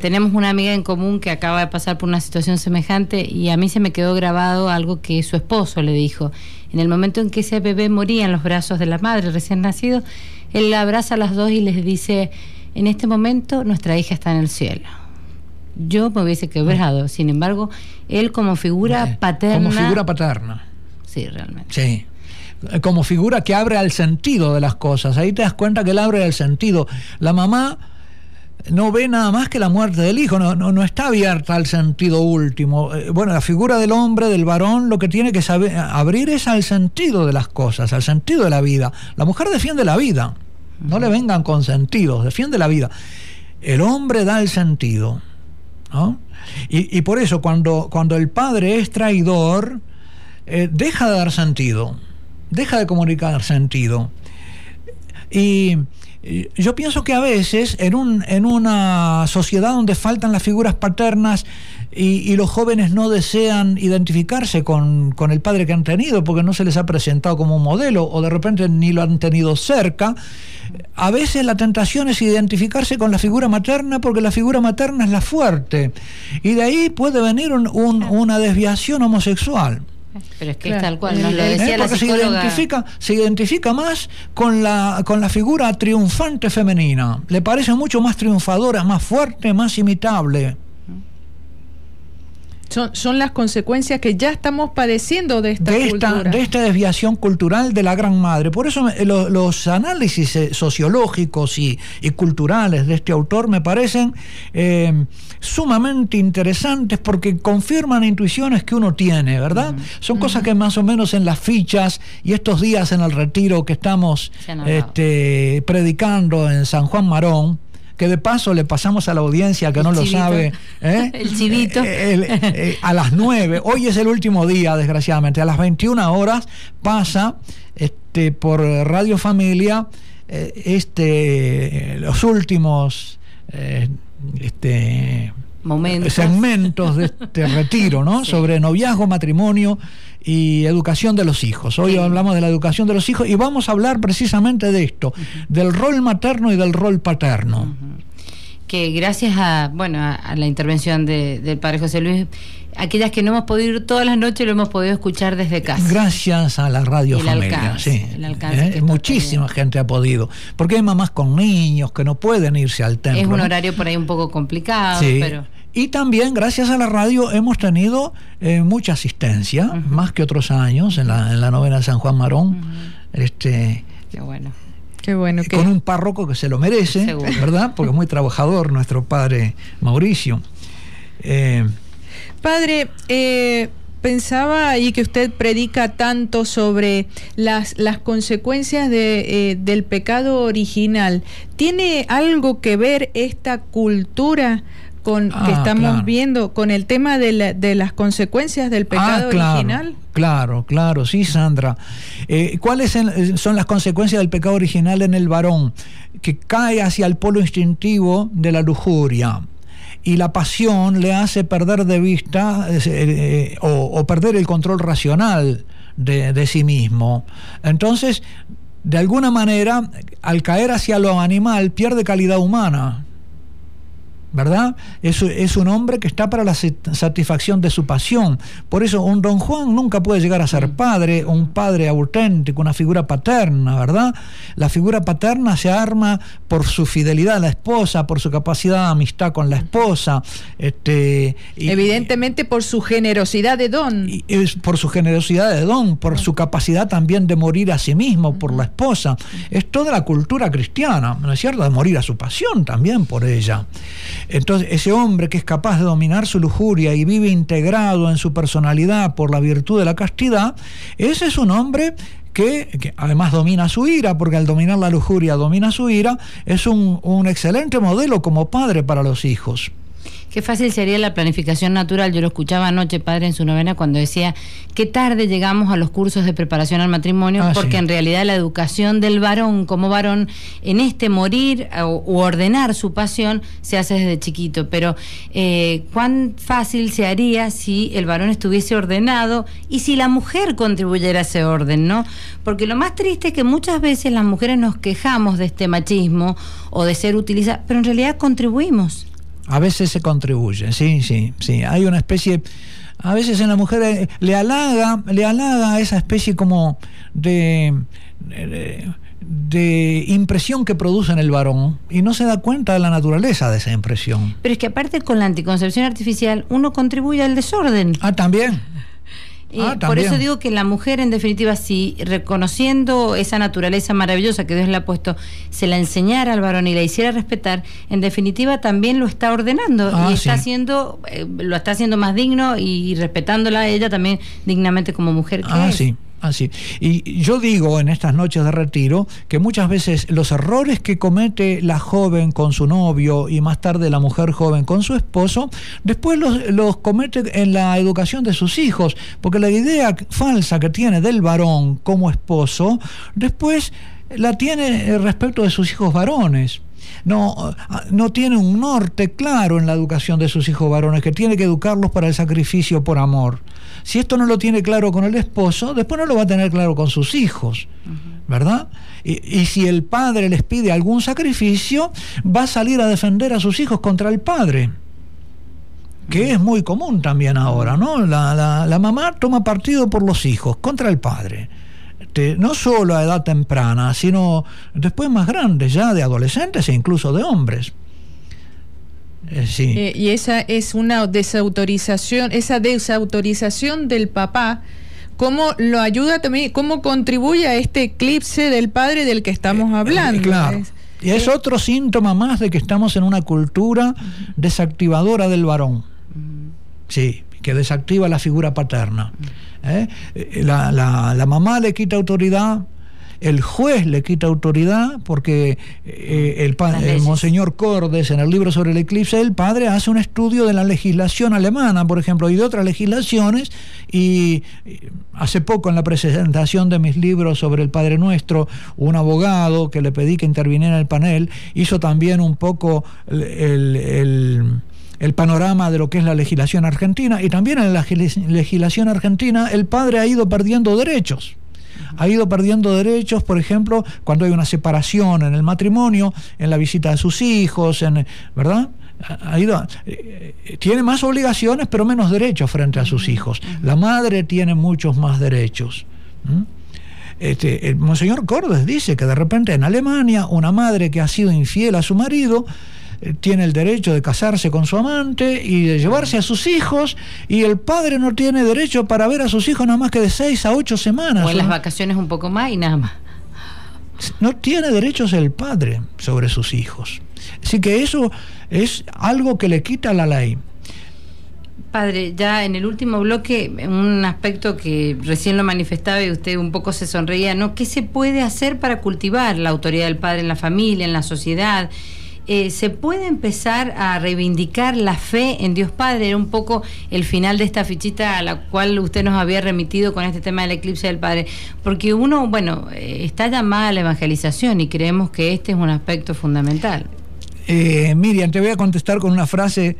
tenemos una amiga en común que acaba de pasar por una situación semejante y a mí se me quedó grabado algo que su esposo le dijo. En el momento en que ese bebé moría en los brazos de la madre recién nacido, él la abraza a las dos y les dice, en este momento nuestra hija está en el cielo yo me hubiese quebrado. Sin embargo, él como figura paterna. Como figura paterna. Sí, realmente. Sí. Como figura que abre al sentido de las cosas. Ahí te das cuenta que él abre al sentido. La mamá no ve nada más que la muerte del hijo, no, no, está abierta al sentido último. Eh, bueno, la figura del hombre, del varón, lo que tiene que saber, abrir es al sentido de las cosas, al sentido de la vida. La mujer defiende la vida, no le vengan con sentidos, defiende la vida. El hombre da el sentido. Y, por eso cuando, cuando el padre es traidor, eh, deja de dar sentido, deja de comunicar sentido. Y yo pienso que a veces en, un, en una sociedad donde faltan las figuras paternas y, los jóvenes no desean identificarse con, el padre que han tenido porque no se les ha presentado como un modelo o de repente ni lo han tenido cerca, a veces la tentación es identificarse con la figura materna porque la figura materna es la fuerte y de ahí puede venir una desviación homosexual. Pero es que es tal cual, nos lo decía la Se identifica, se identifica más con la, con la figura triunfante femenina. Le parece mucho más triunfadora, más fuerte, más imitable. Son, las consecuencias que ya estamos padeciendo de esta, de esta, de esta desviación cultural de la gran madre. Por eso los análisis eh, sociológicos y, culturales de este autor me parecen eh, sumamente interesantes porque confirman intuiciones que uno tiene, ¿verdad? Son cosas que más o menos en las fichas y estos días en el retiro que estamos este, predicando en San Juan Marón, que de paso le pasamos a la audiencia que no lo sabe. ¿eh? El chivito. Eh, eh, a las 9, hoy es el último día, desgraciadamente, a las 21 horas pasa este, por Radio Familia este, los últimos este, Momentos. segmentos de este retiro, ¿no? Sobre noviazgo, matrimonio y educación de los hijos. Hoy hablamos de la educación de los hijos y vamos a hablar precisamente de esto, del rol materno y del rol paterno. Que gracias a, bueno, a, la intervención del padre José Luis, aquellas que no hemos podido ir todas las noches lo hemos podido escuchar desde casa. Gracias a la radio familia, sí. ¿Eh? Muchísima gente ha podido, porque hay mamás con niños que no pueden irse al templo. Es un horario por ahí un poco complicado, pero y también gracias a la radio hemos tenido eh, mucha asistencia, más que otros años, en la, en la novena de San Juan Marón. este, Qué bueno. Qué bueno. Con un párroco que se lo merece, ¿verdad? Porque es muy trabajador nuestro padre Mauricio. Eh, padre, eh, pensaba ahí que usted predica tanto sobre las, las consecuencias de, del pecado original. ¿Tiene algo que ver esta cultura con que ah, estamos viendo con el tema de, de, las consecuencias del pecado ah, claro, original? Claro, claro, sí, Sandra. Eh, ¿Cuáles son las consecuencias del pecado original en el varón? Que cae hacia el polo instintivo de la lujuria y la pasión le hace perder de vista eh, eh, o, perder el control racional de, de sí mismo. Entonces, de alguna manera, al caer hacia lo animal, pierde calidad humana ¿verdad? Es, es, un hombre que está para la satisfacción de su pasión. Por eso un don Juan nunca puede llegar a ser mm. padre, un padre auténtico, una figura paterna, ¿verdad? La figura paterna se arma por su fidelidad a la esposa, por su capacidad de amistad con la esposa. Este, Evidentemente por su generosidad de don. Y, por su generosidad de don, por su capacidad también de morir a sí mismo por la esposa. Es toda la cultura cristiana, ¿no es cierto? De morir a su pasión también por ella. Entonces, ese hombre que es capaz de dominar su lujuria y vive integrado en su personalidad por la virtud de la castidad, ese es un hombre que, además domina su ira, porque al dominar la lujuria domina su ira, es un, un excelente modelo como padre para los hijos. Qué fácil sería la planificación natural. Yo lo escuchaba anoche, padre, en su novena, cuando decía qué tarde llegamos a los cursos de preparación al matrimonio, ah, porque en realidad la educación del varón como varón en este morir o, ordenar su pasión se hace desde chiquito. Pero eh, cuán fácil se haría si el varón estuviese ordenado y si la mujer contribuyera a ese orden, ¿no? Porque lo más triste es que muchas veces las mujeres nos quejamos de este machismo o de ser utilizadas, pero en realidad contribuimos. A veces se contribuye, sí, sí, sí. Hay una especie, a veces en la mujer eh, le halaga, le halaga esa especie como de, de, impresión que produce en el varón y no se da cuenta de la naturaleza de esa impresión. Pero es que aparte con la anticoncepción artificial uno contribuye al desorden. Ah, también. Ah, por eso digo que la mujer, en definitiva, si reconociendo esa naturaleza maravillosa que Dios le ha puesto, se la enseñara al varón y la hiciera respetar, en definitiva también lo está ordenando ah, y está haciendo, eh, lo está haciendo más digno y respetándola a ella también dignamente como mujer que ah, Sí. Así. Y yo digo en estas noches de retiro que muchas veces los errores que comete la joven con su novio y más tarde la mujer joven con su esposo, después los, los comete en la educación de sus hijos, porque la idea falsa que tiene del varón como esposo, después la tiene respecto de sus hijos varones no, no tiene un norte claro en la educación de sus hijos varones, que tiene que educarlos para el sacrificio por amor. Si esto no lo tiene claro con el esposo, después no lo va a tener claro con sus hijos, ¿verdad? Y, y, si el padre les pide algún sacrificio, va a salir a defender a sus hijos contra el padre que es muy común también ahora, ¿no? La, la, la mamá toma partido por los hijos contra el padre. No solo a edad temprana, sino después más grandes, ya de adolescentes e incluso de hombres. Eh, sí. Eh, y esa es una desautorización, esa desautorización del papá, ¿cómo lo ayuda también, cómo contribuye a este eclipse del padre del que estamos eh, hablando? claro. y es otro síntoma más de que estamos en una cultura desactivadora del varón. Sí, que desactiva la figura paterna. ¿eh? La, la, mamá le quita autoridad, el juez le quita autoridad porque eh, el, el, monseñor Cordes en el libro sobre el eclipse el padre hace un estudio de la legislación alemana, por ejemplo, y de otras legislaciones y hace poco en la presentación de mis libros sobre el Padre Nuestro, un abogado que le pedí que interviniera en el panel hizo también un poco el el panorama de lo que es la legislación argentina y también en la legislación argentina el padre ha ido perdiendo derechos. Ha ido perdiendo derechos, por ejemplo, cuando hay una separación en el matrimonio, en la visita de sus hijos, ¿verdad? Ha ido, eh, tiene más obligaciones, pero menos derechos frente a sus hijos. La madre tiene muchos más derechos. Este, el Monseñor Cordes dice que de repente en Alemania una madre que ha sido infiel a su marido tiene el derecho de casarse con su amante y de llevarse a sus hijos y el padre no tiene derecho para ver a sus hijos nada más que de seis a ocho semanas. O en las vacaciones un poco más y nada más. No tiene derechos el padre sobre sus hijos. Así que eso es algo que le quita la ley. Padre, ya en el último bloque, un aspecto que recién lo manifestaba y usted un poco se sonreía, ¿no? ¿Qué se puede hacer para cultivar la autoridad del padre en la familia, en la sociedad? Eh, ¿se puede empezar a reivindicar la fe en Dios Padre? Era un poco el final de esta fichita a la cual usted nos había remitido con este tema del eclipse del Padre. Porque uno, bueno, eh, está llamada a la evangelización y creemos que este es un aspecto fundamental. Eh, Miriam, te voy a contestar con una frase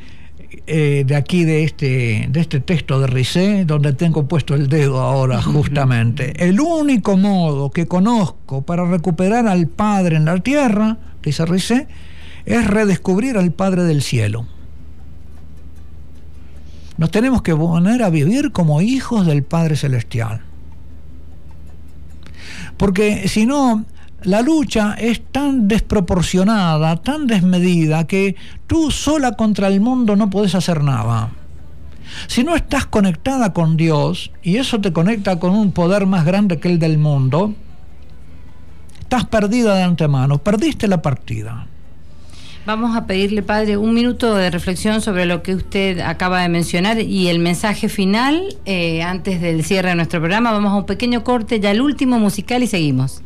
de aquí, de este, de este texto de Ricé, donde tengo puesto el dedo ahora justamente. El único modo que conozco para recuperar al Padre en la tierra, dice Ricé, es redescubrir al Padre del Cielo. Nos tenemos que poner a vivir como hijos del Padre Celestial. Porque si no, la lucha es tan desproporcionada, tan desmedida, que tú sola contra el mundo no puedes hacer nada. Si no estás conectada con Dios, y eso te conecta con un poder más grande que el del mundo, estás perdida de antemano, perdiste la partida. Vamos a pedirle, padre, un minuto de reflexión sobre lo que usted acaba de mencionar y el mensaje final eh, antes del cierre de nuestro programa. Vamos a un pequeño corte, ya el último musical y seguimos.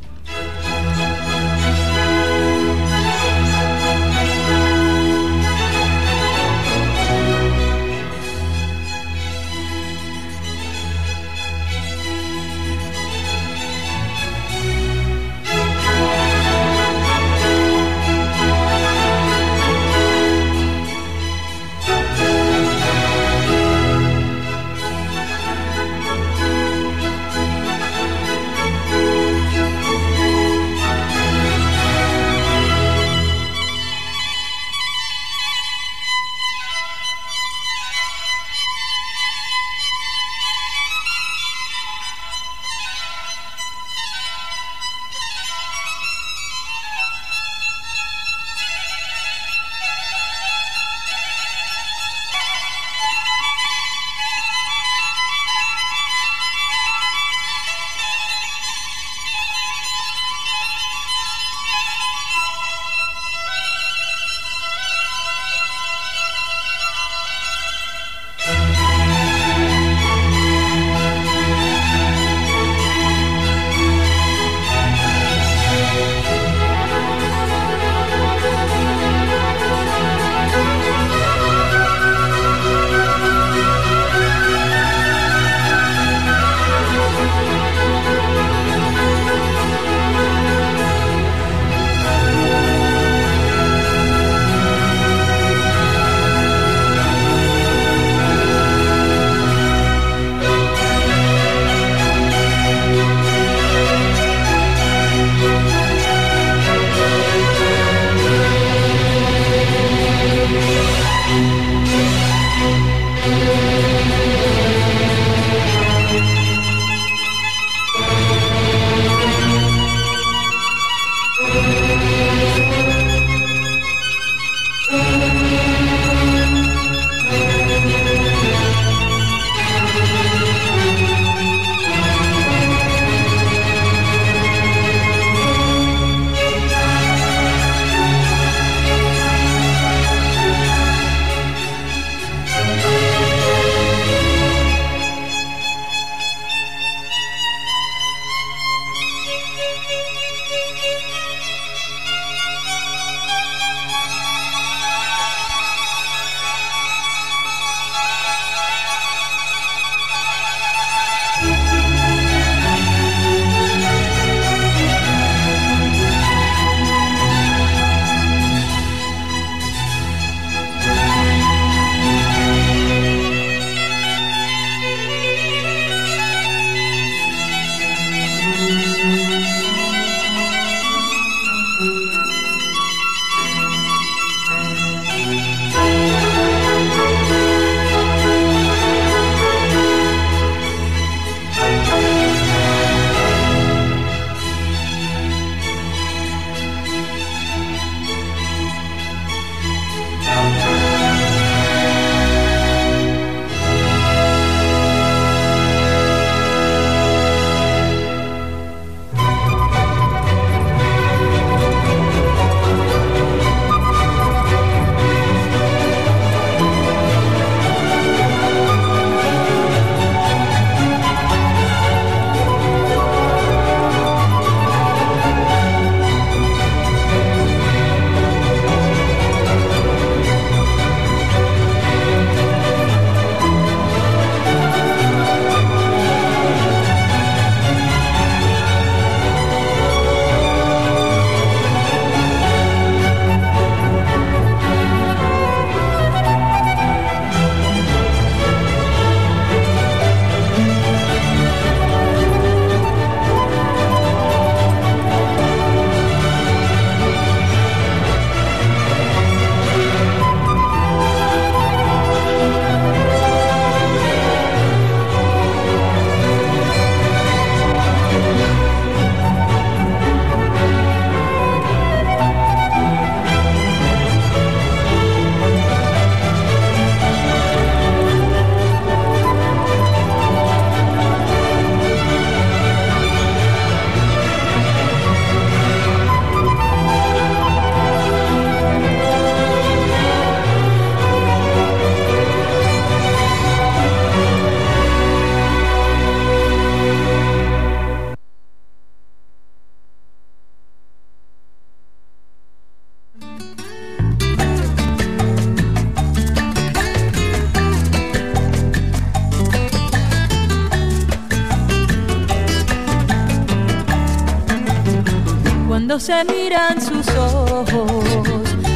Se miran sus ojos,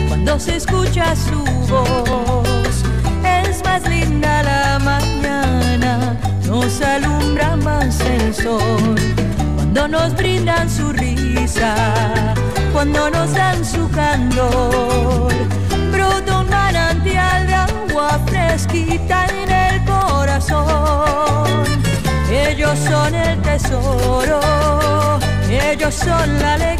cuando se escucha su voz. Es más linda la mañana, nos alumbra más el sol, cuando nos brindan su risa, cuando nos dan su candor. Brota un manantial de agua fresquita en el corazón. Ellos son el tesoro ellos son la alegría.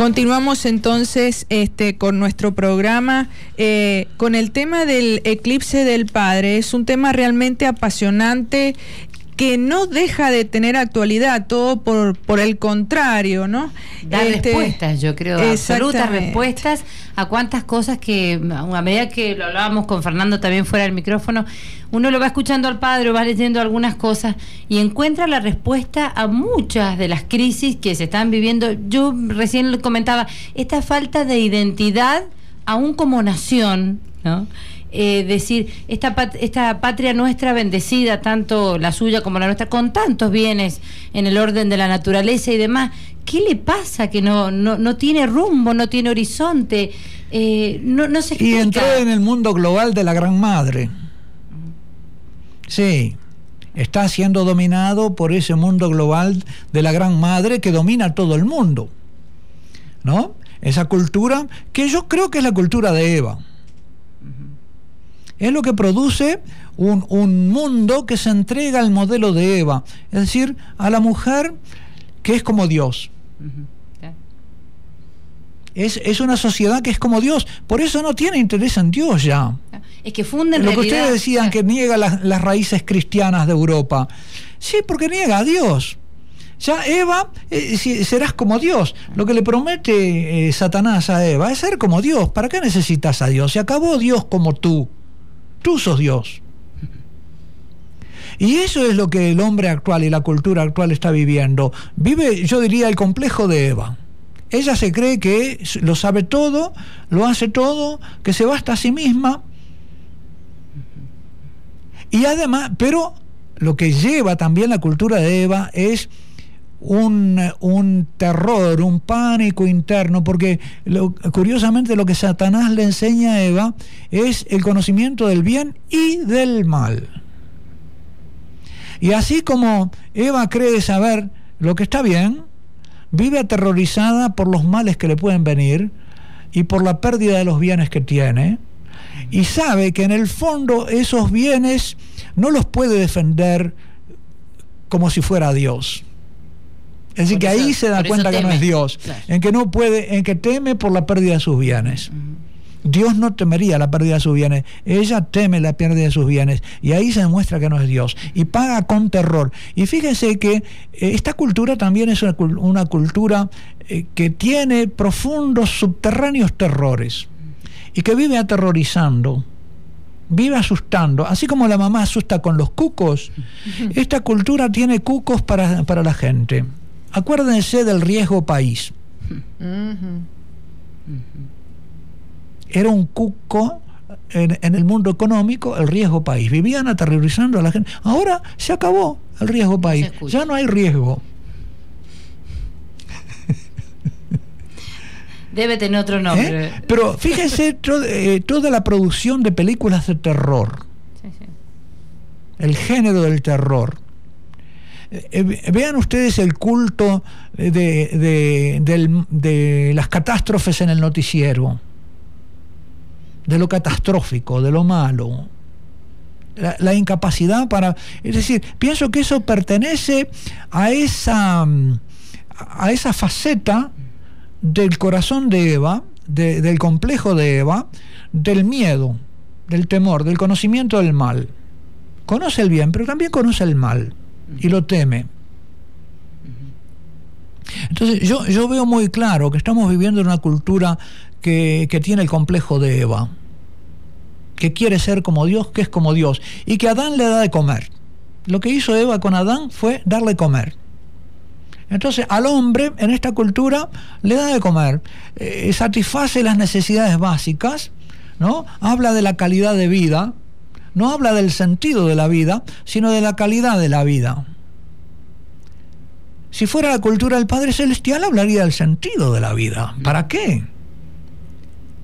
Continuamos entonces este, con nuestro programa eh, con el tema del eclipse del Padre. Es un tema realmente apasionante que no deja de tener actualidad, todo por, por el contrario, ¿no? Da este, respuestas, yo creo, absolutas respuestas a cuántas cosas que a medida que lo hablábamos con Fernando también fuera del micrófono, uno lo va escuchando al padre, va leyendo algunas cosas y encuentra la respuesta a muchas de las crisis que se están viviendo. Yo recién comentaba, esta falta de identidad, aún como nación, ¿no? Eh, decir, esta, esta patria nuestra bendecida, tanto la suya como la nuestra, con tantos bienes en el orden de la naturaleza y demás, ¿qué le pasa que no, no, no tiene rumbo, no tiene horizonte? Eh, no, no se Y entró en el mundo global de la Gran Madre. Sí, está siendo dominado por ese mundo global de la Gran Madre que domina todo el mundo. ¿No? Esa cultura que yo creo que es la cultura de Eva es lo que produce un, mundo que se entrega al modelo de Eva, es decir, a la mujer que es como Dios. es, una sociedad que es como Dios, por eso no tiene interés en Dios ya. Es que funden Lo que ustedes decían que niega las, raíces cristianas de Europa. Sí, porque niega a Dios. Ya Eva, eh, serás como Dios. Lo que le promete eh, Satanás a Eva es ser como Dios. ¿Para qué necesitas a Dios? Se acabó Dios como tú. Tú sos Dios. Y eso es lo que el hombre actual y la cultura actual está viviendo. Vive, yo diría, el complejo de Eva. Ella se cree que lo sabe todo, lo hace todo, que se basta a sí misma. Y además, pero lo que lleva también la cultura de Eva es un, terror, un pánico interno, porque curiosamente lo que Satanás le enseña a Eva es el conocimiento del bien y del mal. Y así como Eva cree saber lo que está bien, vive aterrorizada por los males que le pueden venir y por la pérdida de los bienes que tiene, y sabe que en el fondo esos bienes no los puede defender como si fuera Dios es decir, que ahí se da cuenta que no es Dios, en que no puede, en que teme por la pérdida de sus bienes. Dios no temería la pérdida de sus bienes, ella teme la pérdida de sus bienes. Y ahí se demuestra que no es Dios. Y paga con terror. Y fíjense que eh, esta cultura también es una, cultura eh, que tiene profundos subterráneos terrores. Y que vive aterrorizando. Vive asustando, así como la mamá asusta con los cucos, esta cultura tiene cucos para, para la gente. Acuérdense del riesgo país. Era un cuco en, el mundo económico el riesgo país. Vivían aterrorizando a la gente. Ahora se acabó el riesgo país. Ya no hay riesgo. Debe tener otro nombre. ¿Eh? Pero fíjense eh, toda la producción de películas de terror. El género del terror vean ustedes el culto de, las catástrofes en el noticiero, de lo catastrófico, de lo malo. La, incapacidad para... Es decir, pienso que eso pertenece a esa, a esa faceta del corazón de Eva, del complejo de Eva, del miedo, del temor, del conocimiento del mal. Conoce el bien, pero también conoce el mal y lo teme. Entonces yo, yo veo muy claro que estamos viviendo en una cultura que, tiene el complejo de Eva. que quiere ser como Dios, que es como Dios, y que Adán le da de comer. Lo que hizo Eva con Adán fue darle comer. Entonces al hombre en esta cultura le da de comer, eh, satisface las necesidades básicas, ¿no? Habla de la calidad de vida, no habla del sentido de la vida, sino de la calidad de la vida. Si fuera la cultura del Padre Celestial, hablaría del sentido de la vida. ¿Para qué?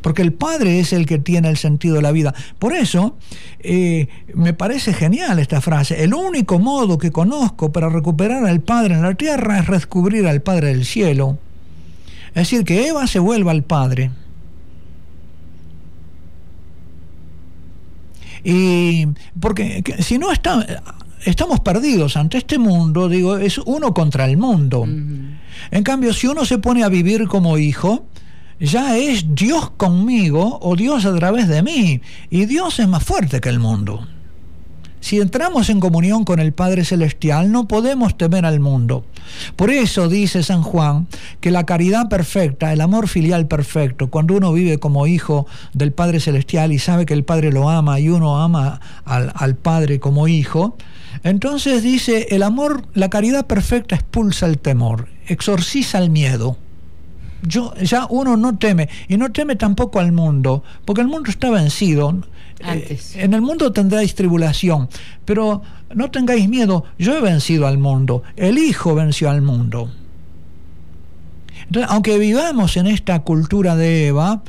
Porque el Padre es el que tiene el sentido de la vida. Por eso, eh, me parece genial esta frase. El único modo que conozco para recuperar al Padre en la tierra es descubrir al Padre del cielo. Es decir, que Eva se vuelva al Padre. Y porque si no está, estamos perdidos ante este mundo, digo, es uno contra el mundo. En cambio, si uno se pone a vivir como hijo, ya es Dios conmigo o Dios a través de mí. Y Dios es más fuerte que el mundo. Si entramos en comunión con el Padre Celestial, no podemos temer al mundo. Por eso dice San Juan que la caridad perfecta, el amor filial perfecto, cuando uno vive como hijo del Padre Celestial y sabe que el Padre lo ama y uno ama al, Padre como hijo, entonces dice, el amor, la caridad perfecta expulsa el temor, exorciza el miedo yo, ya uno no teme, y no teme tampoco al mundo, porque el mundo está vencido. Eh, en el mundo tendréis tribulación, pero no tengáis miedo, yo he vencido al mundo, el Hijo venció al mundo. Entonces, aunque vivamos en esta cultura de Eva,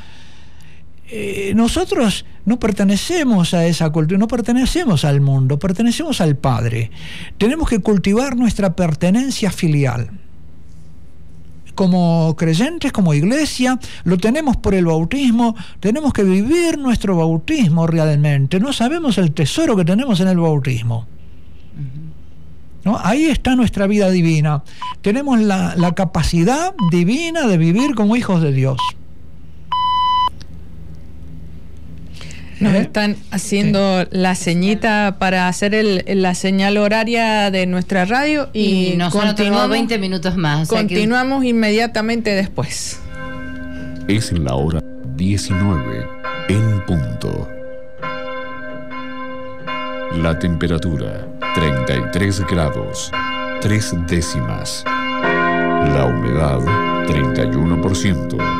eh, nosotros no pertenecemos a esa cultura, no pertenecemos al mundo, pertenecemos al Padre. Tenemos que cultivar nuestra pertenencia filial como creyentes, como iglesia, lo tenemos por el bautismo, tenemos que vivir nuestro bautismo realmente. No sabemos el tesoro que tenemos en el bautismo. ¿No? Ahí está nuestra vida divina. Tenemos la, la capacidad divina de vivir como hijos de Dios. Nos ¿Eh? están haciendo la ceñita para hacer el, la señal horaria de nuestra radio y, nos continuamos 20 minutos más. continuamos inmediatamente después. Es la hora 19 en punto. La temperatura 33 grados, 3 décimas. La humedad 31%.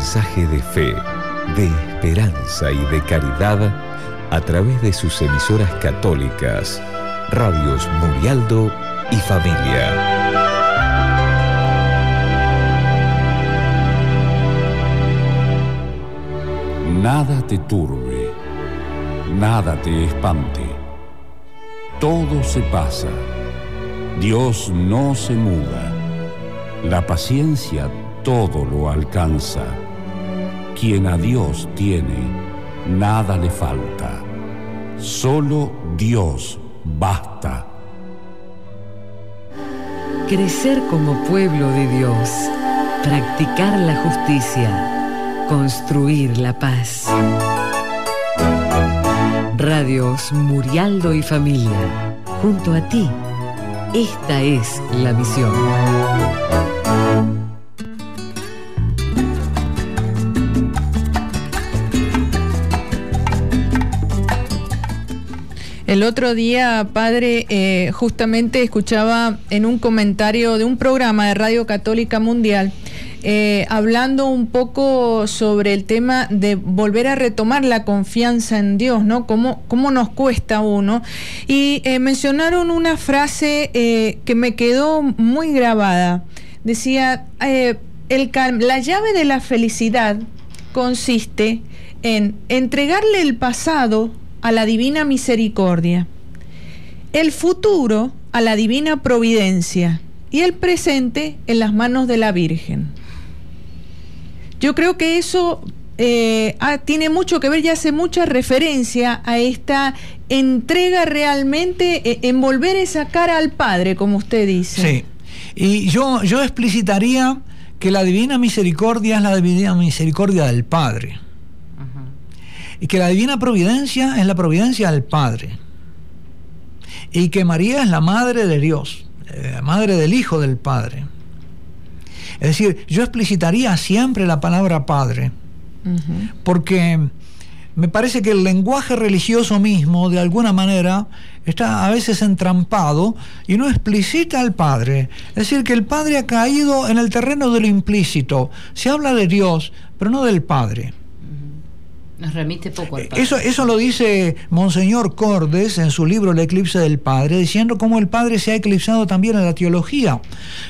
Mensaje de fe, de esperanza y de caridad a través de sus emisoras católicas, radios Murialdo y Familia. Nada te turbe, nada te espante. Todo se pasa. Dios no se muda. La paciencia todo lo alcanza. Quien a Dios tiene, nada le falta. Solo Dios basta. Crecer como pueblo de Dios, practicar la justicia, construir la paz. Radios Murialdo y Familia, junto a ti. Esta es la misión. Otro día, padre, eh, justamente escuchaba en un comentario de un programa de Radio Católica Mundial, eh, hablando un poco sobre el tema de volver a retomar la confianza en Dios, ¿no? ¿Cómo, cómo nos cuesta uno? Y eh, mencionaron una frase que me quedó muy grabada. Decía, el, la llave de la felicidad consiste en entregarle el pasado a la divina misericordia el futuro a la divina providencia y el presente en las manos de la Virgen. Yo creo que eso eh, ah, tiene mucho que ver y hace mucha referencia a esta entrega realmente, eh, envolver esa cara al Padre, como usted dice. Sí. Y yo, yo explicitaría que la divina misericordia es la divina misericordia del Padre. Y que la divina providencia es la providencia del Padre. Y que María es la madre de Dios, la eh, madre del Hijo del Padre. Es decir, yo explicitaría siempre la palabra Padre, porque me parece que el lenguaje religioso mismo, de alguna manera, está a veces entrampado y no explicita al Padre. Es decir, que el Padre ha caído en el terreno de lo implícito. Se habla de Dios, pero no del Padre. Nos remite poco al Padre. Eso, eso lo dice Monseñor Cordes en su libro El eclipse del Padre, diciendo cómo el Padre se ha eclipsado también en la teología,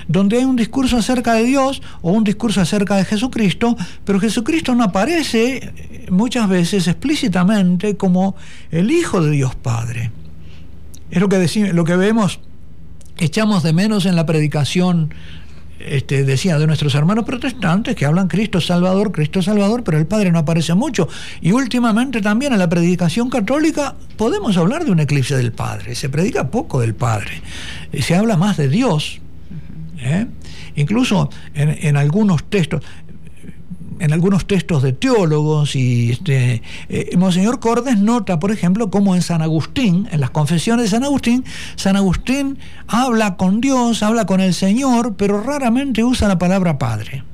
donde hay un discurso acerca de Dios o un discurso acerca de Jesucristo, pero Jesucristo no aparece eh, muchas veces explícitamente como el Hijo de Dios Padre. Es lo que, decimos, lo que vemos, echamos de menos en la predicación este, decía, de nuestros hermanos protestantes que hablan Cristo Salvador, Cristo Salvador, pero el Padre no aparece mucho. Y últimamente también en la predicación católica podemos hablar de un eclipse del Padre. Se predica poco del Padre. Se habla más de Dios. ¿eh? Incluso en algunos textos, en algunos textos de teólogos y este, eh, Monseñor Cordes nota, por ejemplo, como en San Agustín, en las confesiones de San Agustín, San Agustín habla con Dios, habla con el Señor, pero raramente usa la palabra Padre.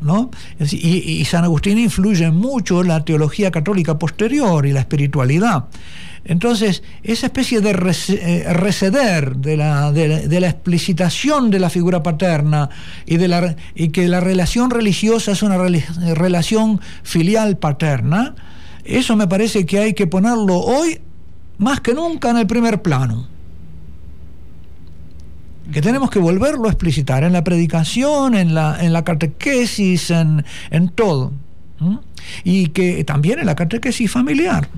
¿No? Y, San Agustín influye mucho en la teología católica posterior y la espiritualidad. Entonces, esa especie de eh, receder de la, de, la, explicitación de la figura paterna y, de la, y que la relación religiosa es una relación filial paterna, eso me parece que hay que ponerlo hoy más que nunca en el primer plano. Que tenemos que volverlo a explicitar en la predicación, en la, en la catequesis, en, en todo. Y que también en la catequesis familiar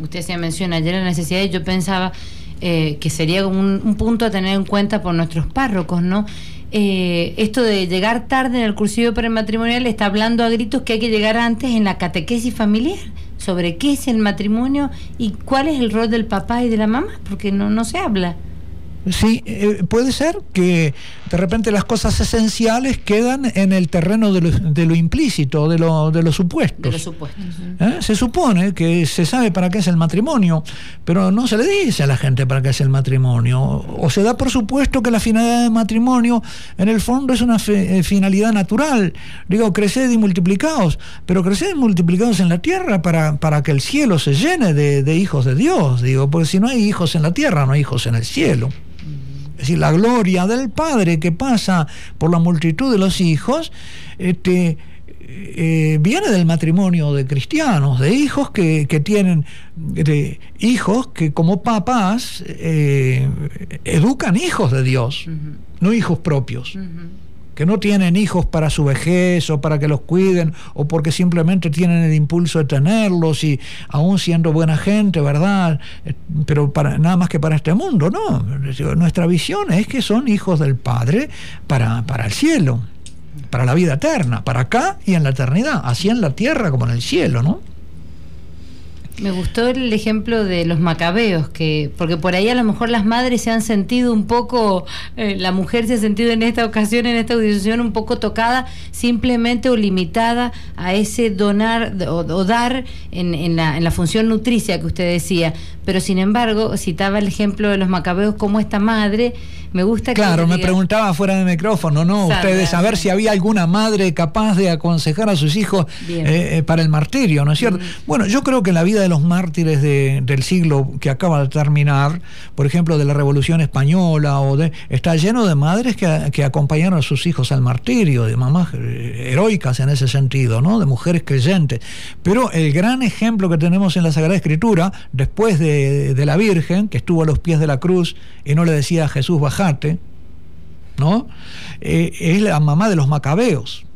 usted se menciona ayer la necesidad y yo pensaba eh, que sería un, punto a tener en cuenta por nuestros párrocos, ¿no? Eh, esto de llegar tarde en el cursillo prematrimonial está hablando a gritos que hay que llegar antes en la catequesis familiar sobre qué es el matrimonio y cuál es el rol del papá y de la mamá, porque no, no se habla. Sí, eh, puede ser que de repente las cosas esenciales quedan en el terreno de lo, de lo implícito, de lo, de los supuestos. De los supuestos. ¿Eh? Se supone que se sabe para qué es el matrimonio, pero no se le dice a la gente para qué es el matrimonio. O se da por supuesto que la finalidad del matrimonio en el fondo es una eh, finalidad natural. Digo, creced y multiplicaos, pero creced y multiplicaos en la tierra para, para que el cielo se llene de, de hijos de Dios. Digo, porque si no hay hijos en la tierra, no hay hijos en el cielo. Es decir, la gloria del Padre que pasa por la multitud de los hijos, este, eh, viene del matrimonio de cristianos, de hijos que, tienen, de hijos que como papás eh, educan hijos de Dios, no hijos propios que no tienen hijos para su vejez o para que los cuiden o porque simplemente tienen el impulso de tenerlos y aún siendo buena gente, ¿verdad? Eh, pero para, nada más que para este mundo, no. Nuestra visión es que son hijos del Padre para, para el cielo, para la vida eterna, para acá y en la eternidad, así en la tierra como en el cielo, ¿no? Me gustó el ejemplo de los macabeos, que porque por ahí a lo mejor las madres se han sentido un poco, eh, la mujer se ha sentido en esta ocasión, en esta audición, un poco tocada simplemente o limitada a ese donar o, dar en, en, la, en la función nutricia que usted decía. Pero sin embargo, citaba el ejemplo de los macabeos como esta madre me gusta Claro, me preguntaba fuera de micrófono, ¿no? Ustedes, a ver si había alguna madre capaz de aconsejar a sus hijos eh, eh, para el martirio, ¿no es cierto? Bueno, yo creo que en la vida de los mártires del siglo que acaba de terminar, por ejemplo, de la Revolución Española, o de, está lleno de madres que, acompañaron a sus hijos al martirio, de mamás eh, heroicas en ese sentido, ¿no? De mujeres creyentes. Pero el gran ejemplo que tenemos en la Sagrada Escritura, después de, la Virgen, que estuvo a los pies de la cruz y no le decía a Jesús, baja ¿no? Eh, es la mamá de los macabeos.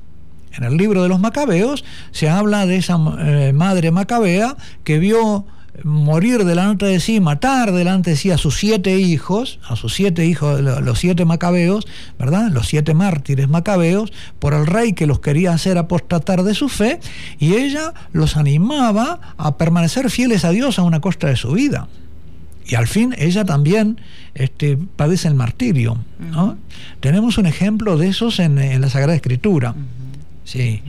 En el libro de los macabeos se habla de esa eh, madre macabea que vio morir delante de sí, matar delante de sí a sus siete hijos, a sus siete hijos, los siete macabeos, ¿verdad? Los siete mártires macabeos, por el rey que los quería hacer apostatar de su fe, y ella los animaba a permanecer fieles a Dios a una costa de su vida. Y al fin ella también este, padece el martirio. ¿no? Tenemos un ejemplo de esos en, la Sagrada Escritura. Sí.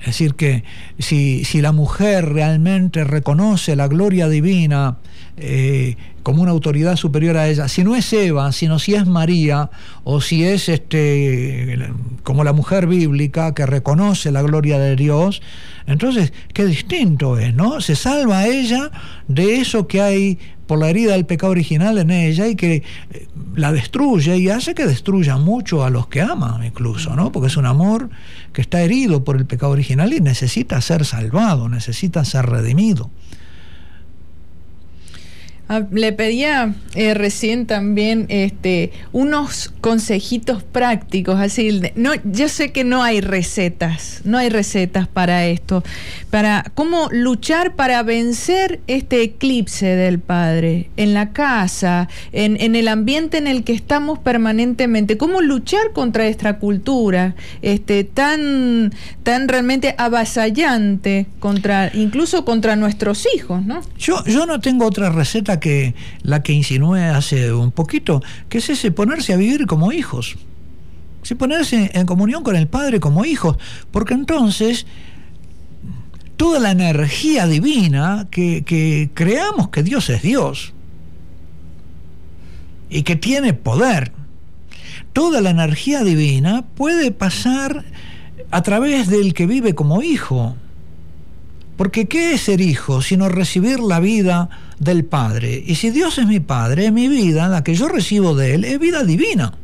Es decir, que si, si, la mujer realmente reconoce la gloria divina eh, como una autoridad superior a ella, si no es Eva, sino si es María, o si es este como la mujer bíblica que reconoce la gloria de Dios, entonces qué distinto es, ¿no? Se salva a ella de eso que hay por la herida del pecado original en ella y que eh, la destruye y hace que destruya mucho a los que ama incluso, ¿no? Porque es un amor que está herido por el pecado original y necesita ser salvado, necesita ser redimido. Ah, le pedía eh, recién también este, unos consejitos prácticos, así, no, yo sé que no hay recetas, no hay recetas para esto, para cómo luchar para vencer este eclipse del Padre en la casa, en, en el ambiente en el que estamos permanentemente, cómo luchar contra esta cultura este, tan, tan realmente avasallante, contra, incluso contra nuestros hijos, ¿no? Yo, yo no tengo otra receta que la que insinué hace un poquito, que es ese ponerse a vivir como hijos. Sí, ponerse en comunión con el Padre como hijos, porque entonces toda la energía divina que creamos que Dios es Dios y que tiene poder, toda la energía divina puede pasar a través del que vive como hijo. Porque ¿qué es ser hijo sino recibir la vida del Padre? Y si Dios es mi Padre, mi vida, la que yo recibo de Él, es vida divina.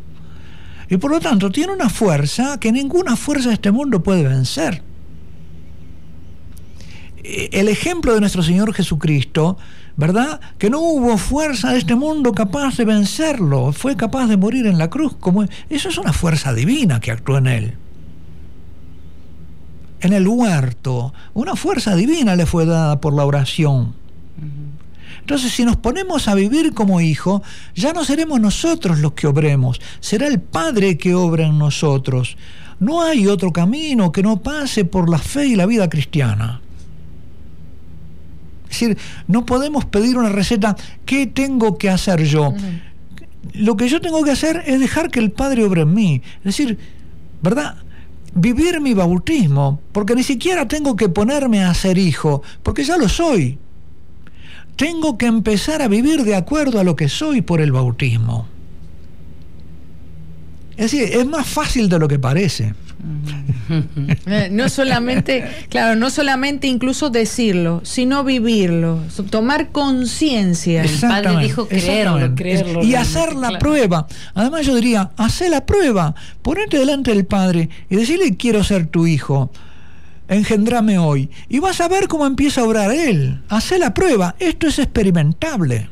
Y por lo tanto tiene una fuerza que ninguna fuerza de este mundo puede vencer. Eh, el ejemplo de nuestro Señor Jesucristo, ¿verdad? Que no hubo fuerza de este mundo capaz de vencerlo, fue capaz de morir en la cruz. Como, eso es una fuerza divina que actuó en Él en el huerto. Una fuerza divina le fue dada por la oración. Entonces, si nos ponemos a vivir como hijo, ya no seremos nosotros los que obremos, será el Padre que obra en nosotros. No hay otro camino que no pase por la fe y la vida cristiana. Es decir, no podemos pedir una receta, ¿qué tengo que hacer yo? Lo que yo tengo que hacer es dejar que el Padre obre en mí. Es decir, ¿verdad? Vivir mi bautismo, porque ni siquiera tengo que ponerme a ser hijo, porque ya lo soy. Tengo que empezar a vivir de acuerdo a lo que soy por el bautismo. Es decir, es más fácil de lo que parece. Eh, no solamente, claro, no solamente incluso decirlo, sino vivirlo, tomar conciencia. El padre dijo creerlo, creerlo y hacer la prueba. Además yo diría, hacer la prueba, ponerte delante del Padre y decirle quiero ser tu hijo. Engendrame hoy. Y vas a ver cómo empieza a obrar Él. Hacer la prueba. Esto es experimentable.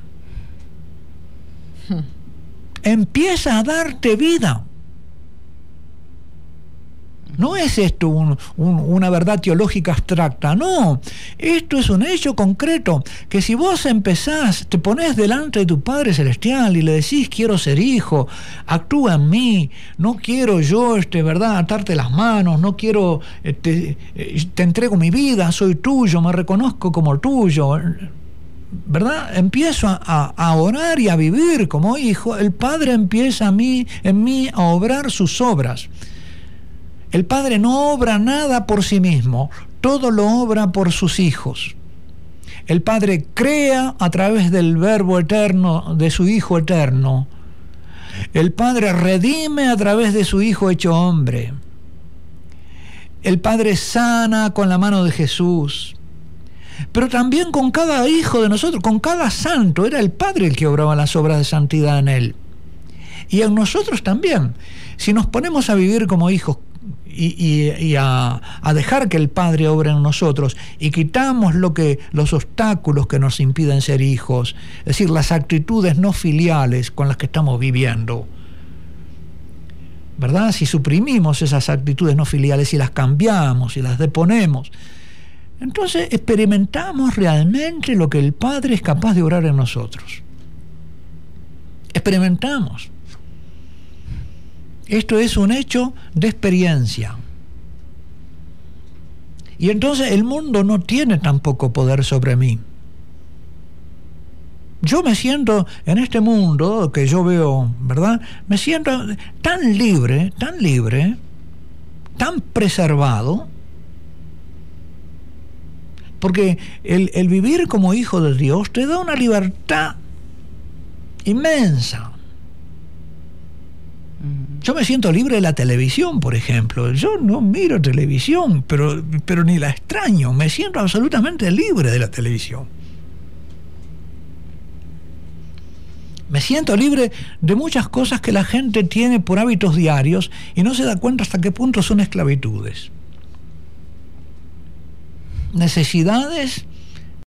Hmm. Empieza a darte vida. No es esto una verdad teológica abstracta, no. Esto es un hecho concreto, que si vos empezás, te pones delante de tu Padre Celestial y le decís, quiero ser hijo, actúa en mí, no quiero yo, este, ¿verdad?, atarte las manos, no quiero, este, eh, te entrego mi vida, soy tuyo, me reconozco como tuyo. ¿verdad? Empiezo a, a, orar y a vivir como hijo, el Padre empieza a mí, en mí a obrar sus obras. El Padre no obra nada por sí mismo, todo lo obra por sus hijos. El Padre crea a través del Verbo eterno de su Hijo eterno. El Padre redime a través de su Hijo hecho hombre. El Padre sana con la mano de Jesús. Pero también con cada hijo de nosotros, con cada santo, era el Padre el que obraba las obras de santidad en él. Y en nosotros también. Si nos ponemos a vivir como hijos y, a, dejar que el Padre obre en nosotros y quitamos lo que, los obstáculos que nos impiden ser hijos, es decir, las actitudes no filiales con las que estamos viviendo. ¿Verdad? Si suprimimos esas actitudes no filiales y las cambiamos y las deponemos, entonces experimentamos realmente lo que el Padre es capaz de orar en nosotros. Experimentamos. Esto es un hecho de experiencia. Y entonces el mundo no tiene tampoco poder sobre mí. Yo me siento en este mundo que yo veo, ¿verdad? Me siento tan libre, tan libre, tan preservado, porque el, el vivir como hijo de Dios te da una libertad inmensa. Yo me siento libre de la televisión, por ejemplo. Yo no miro televisión, pero, pero ni la extraño. Me siento absolutamente libre de la televisión. Me siento libre de muchas cosas que la gente tiene por hábitos diarios y no se da cuenta hasta qué punto son esclavitudes. Necesidades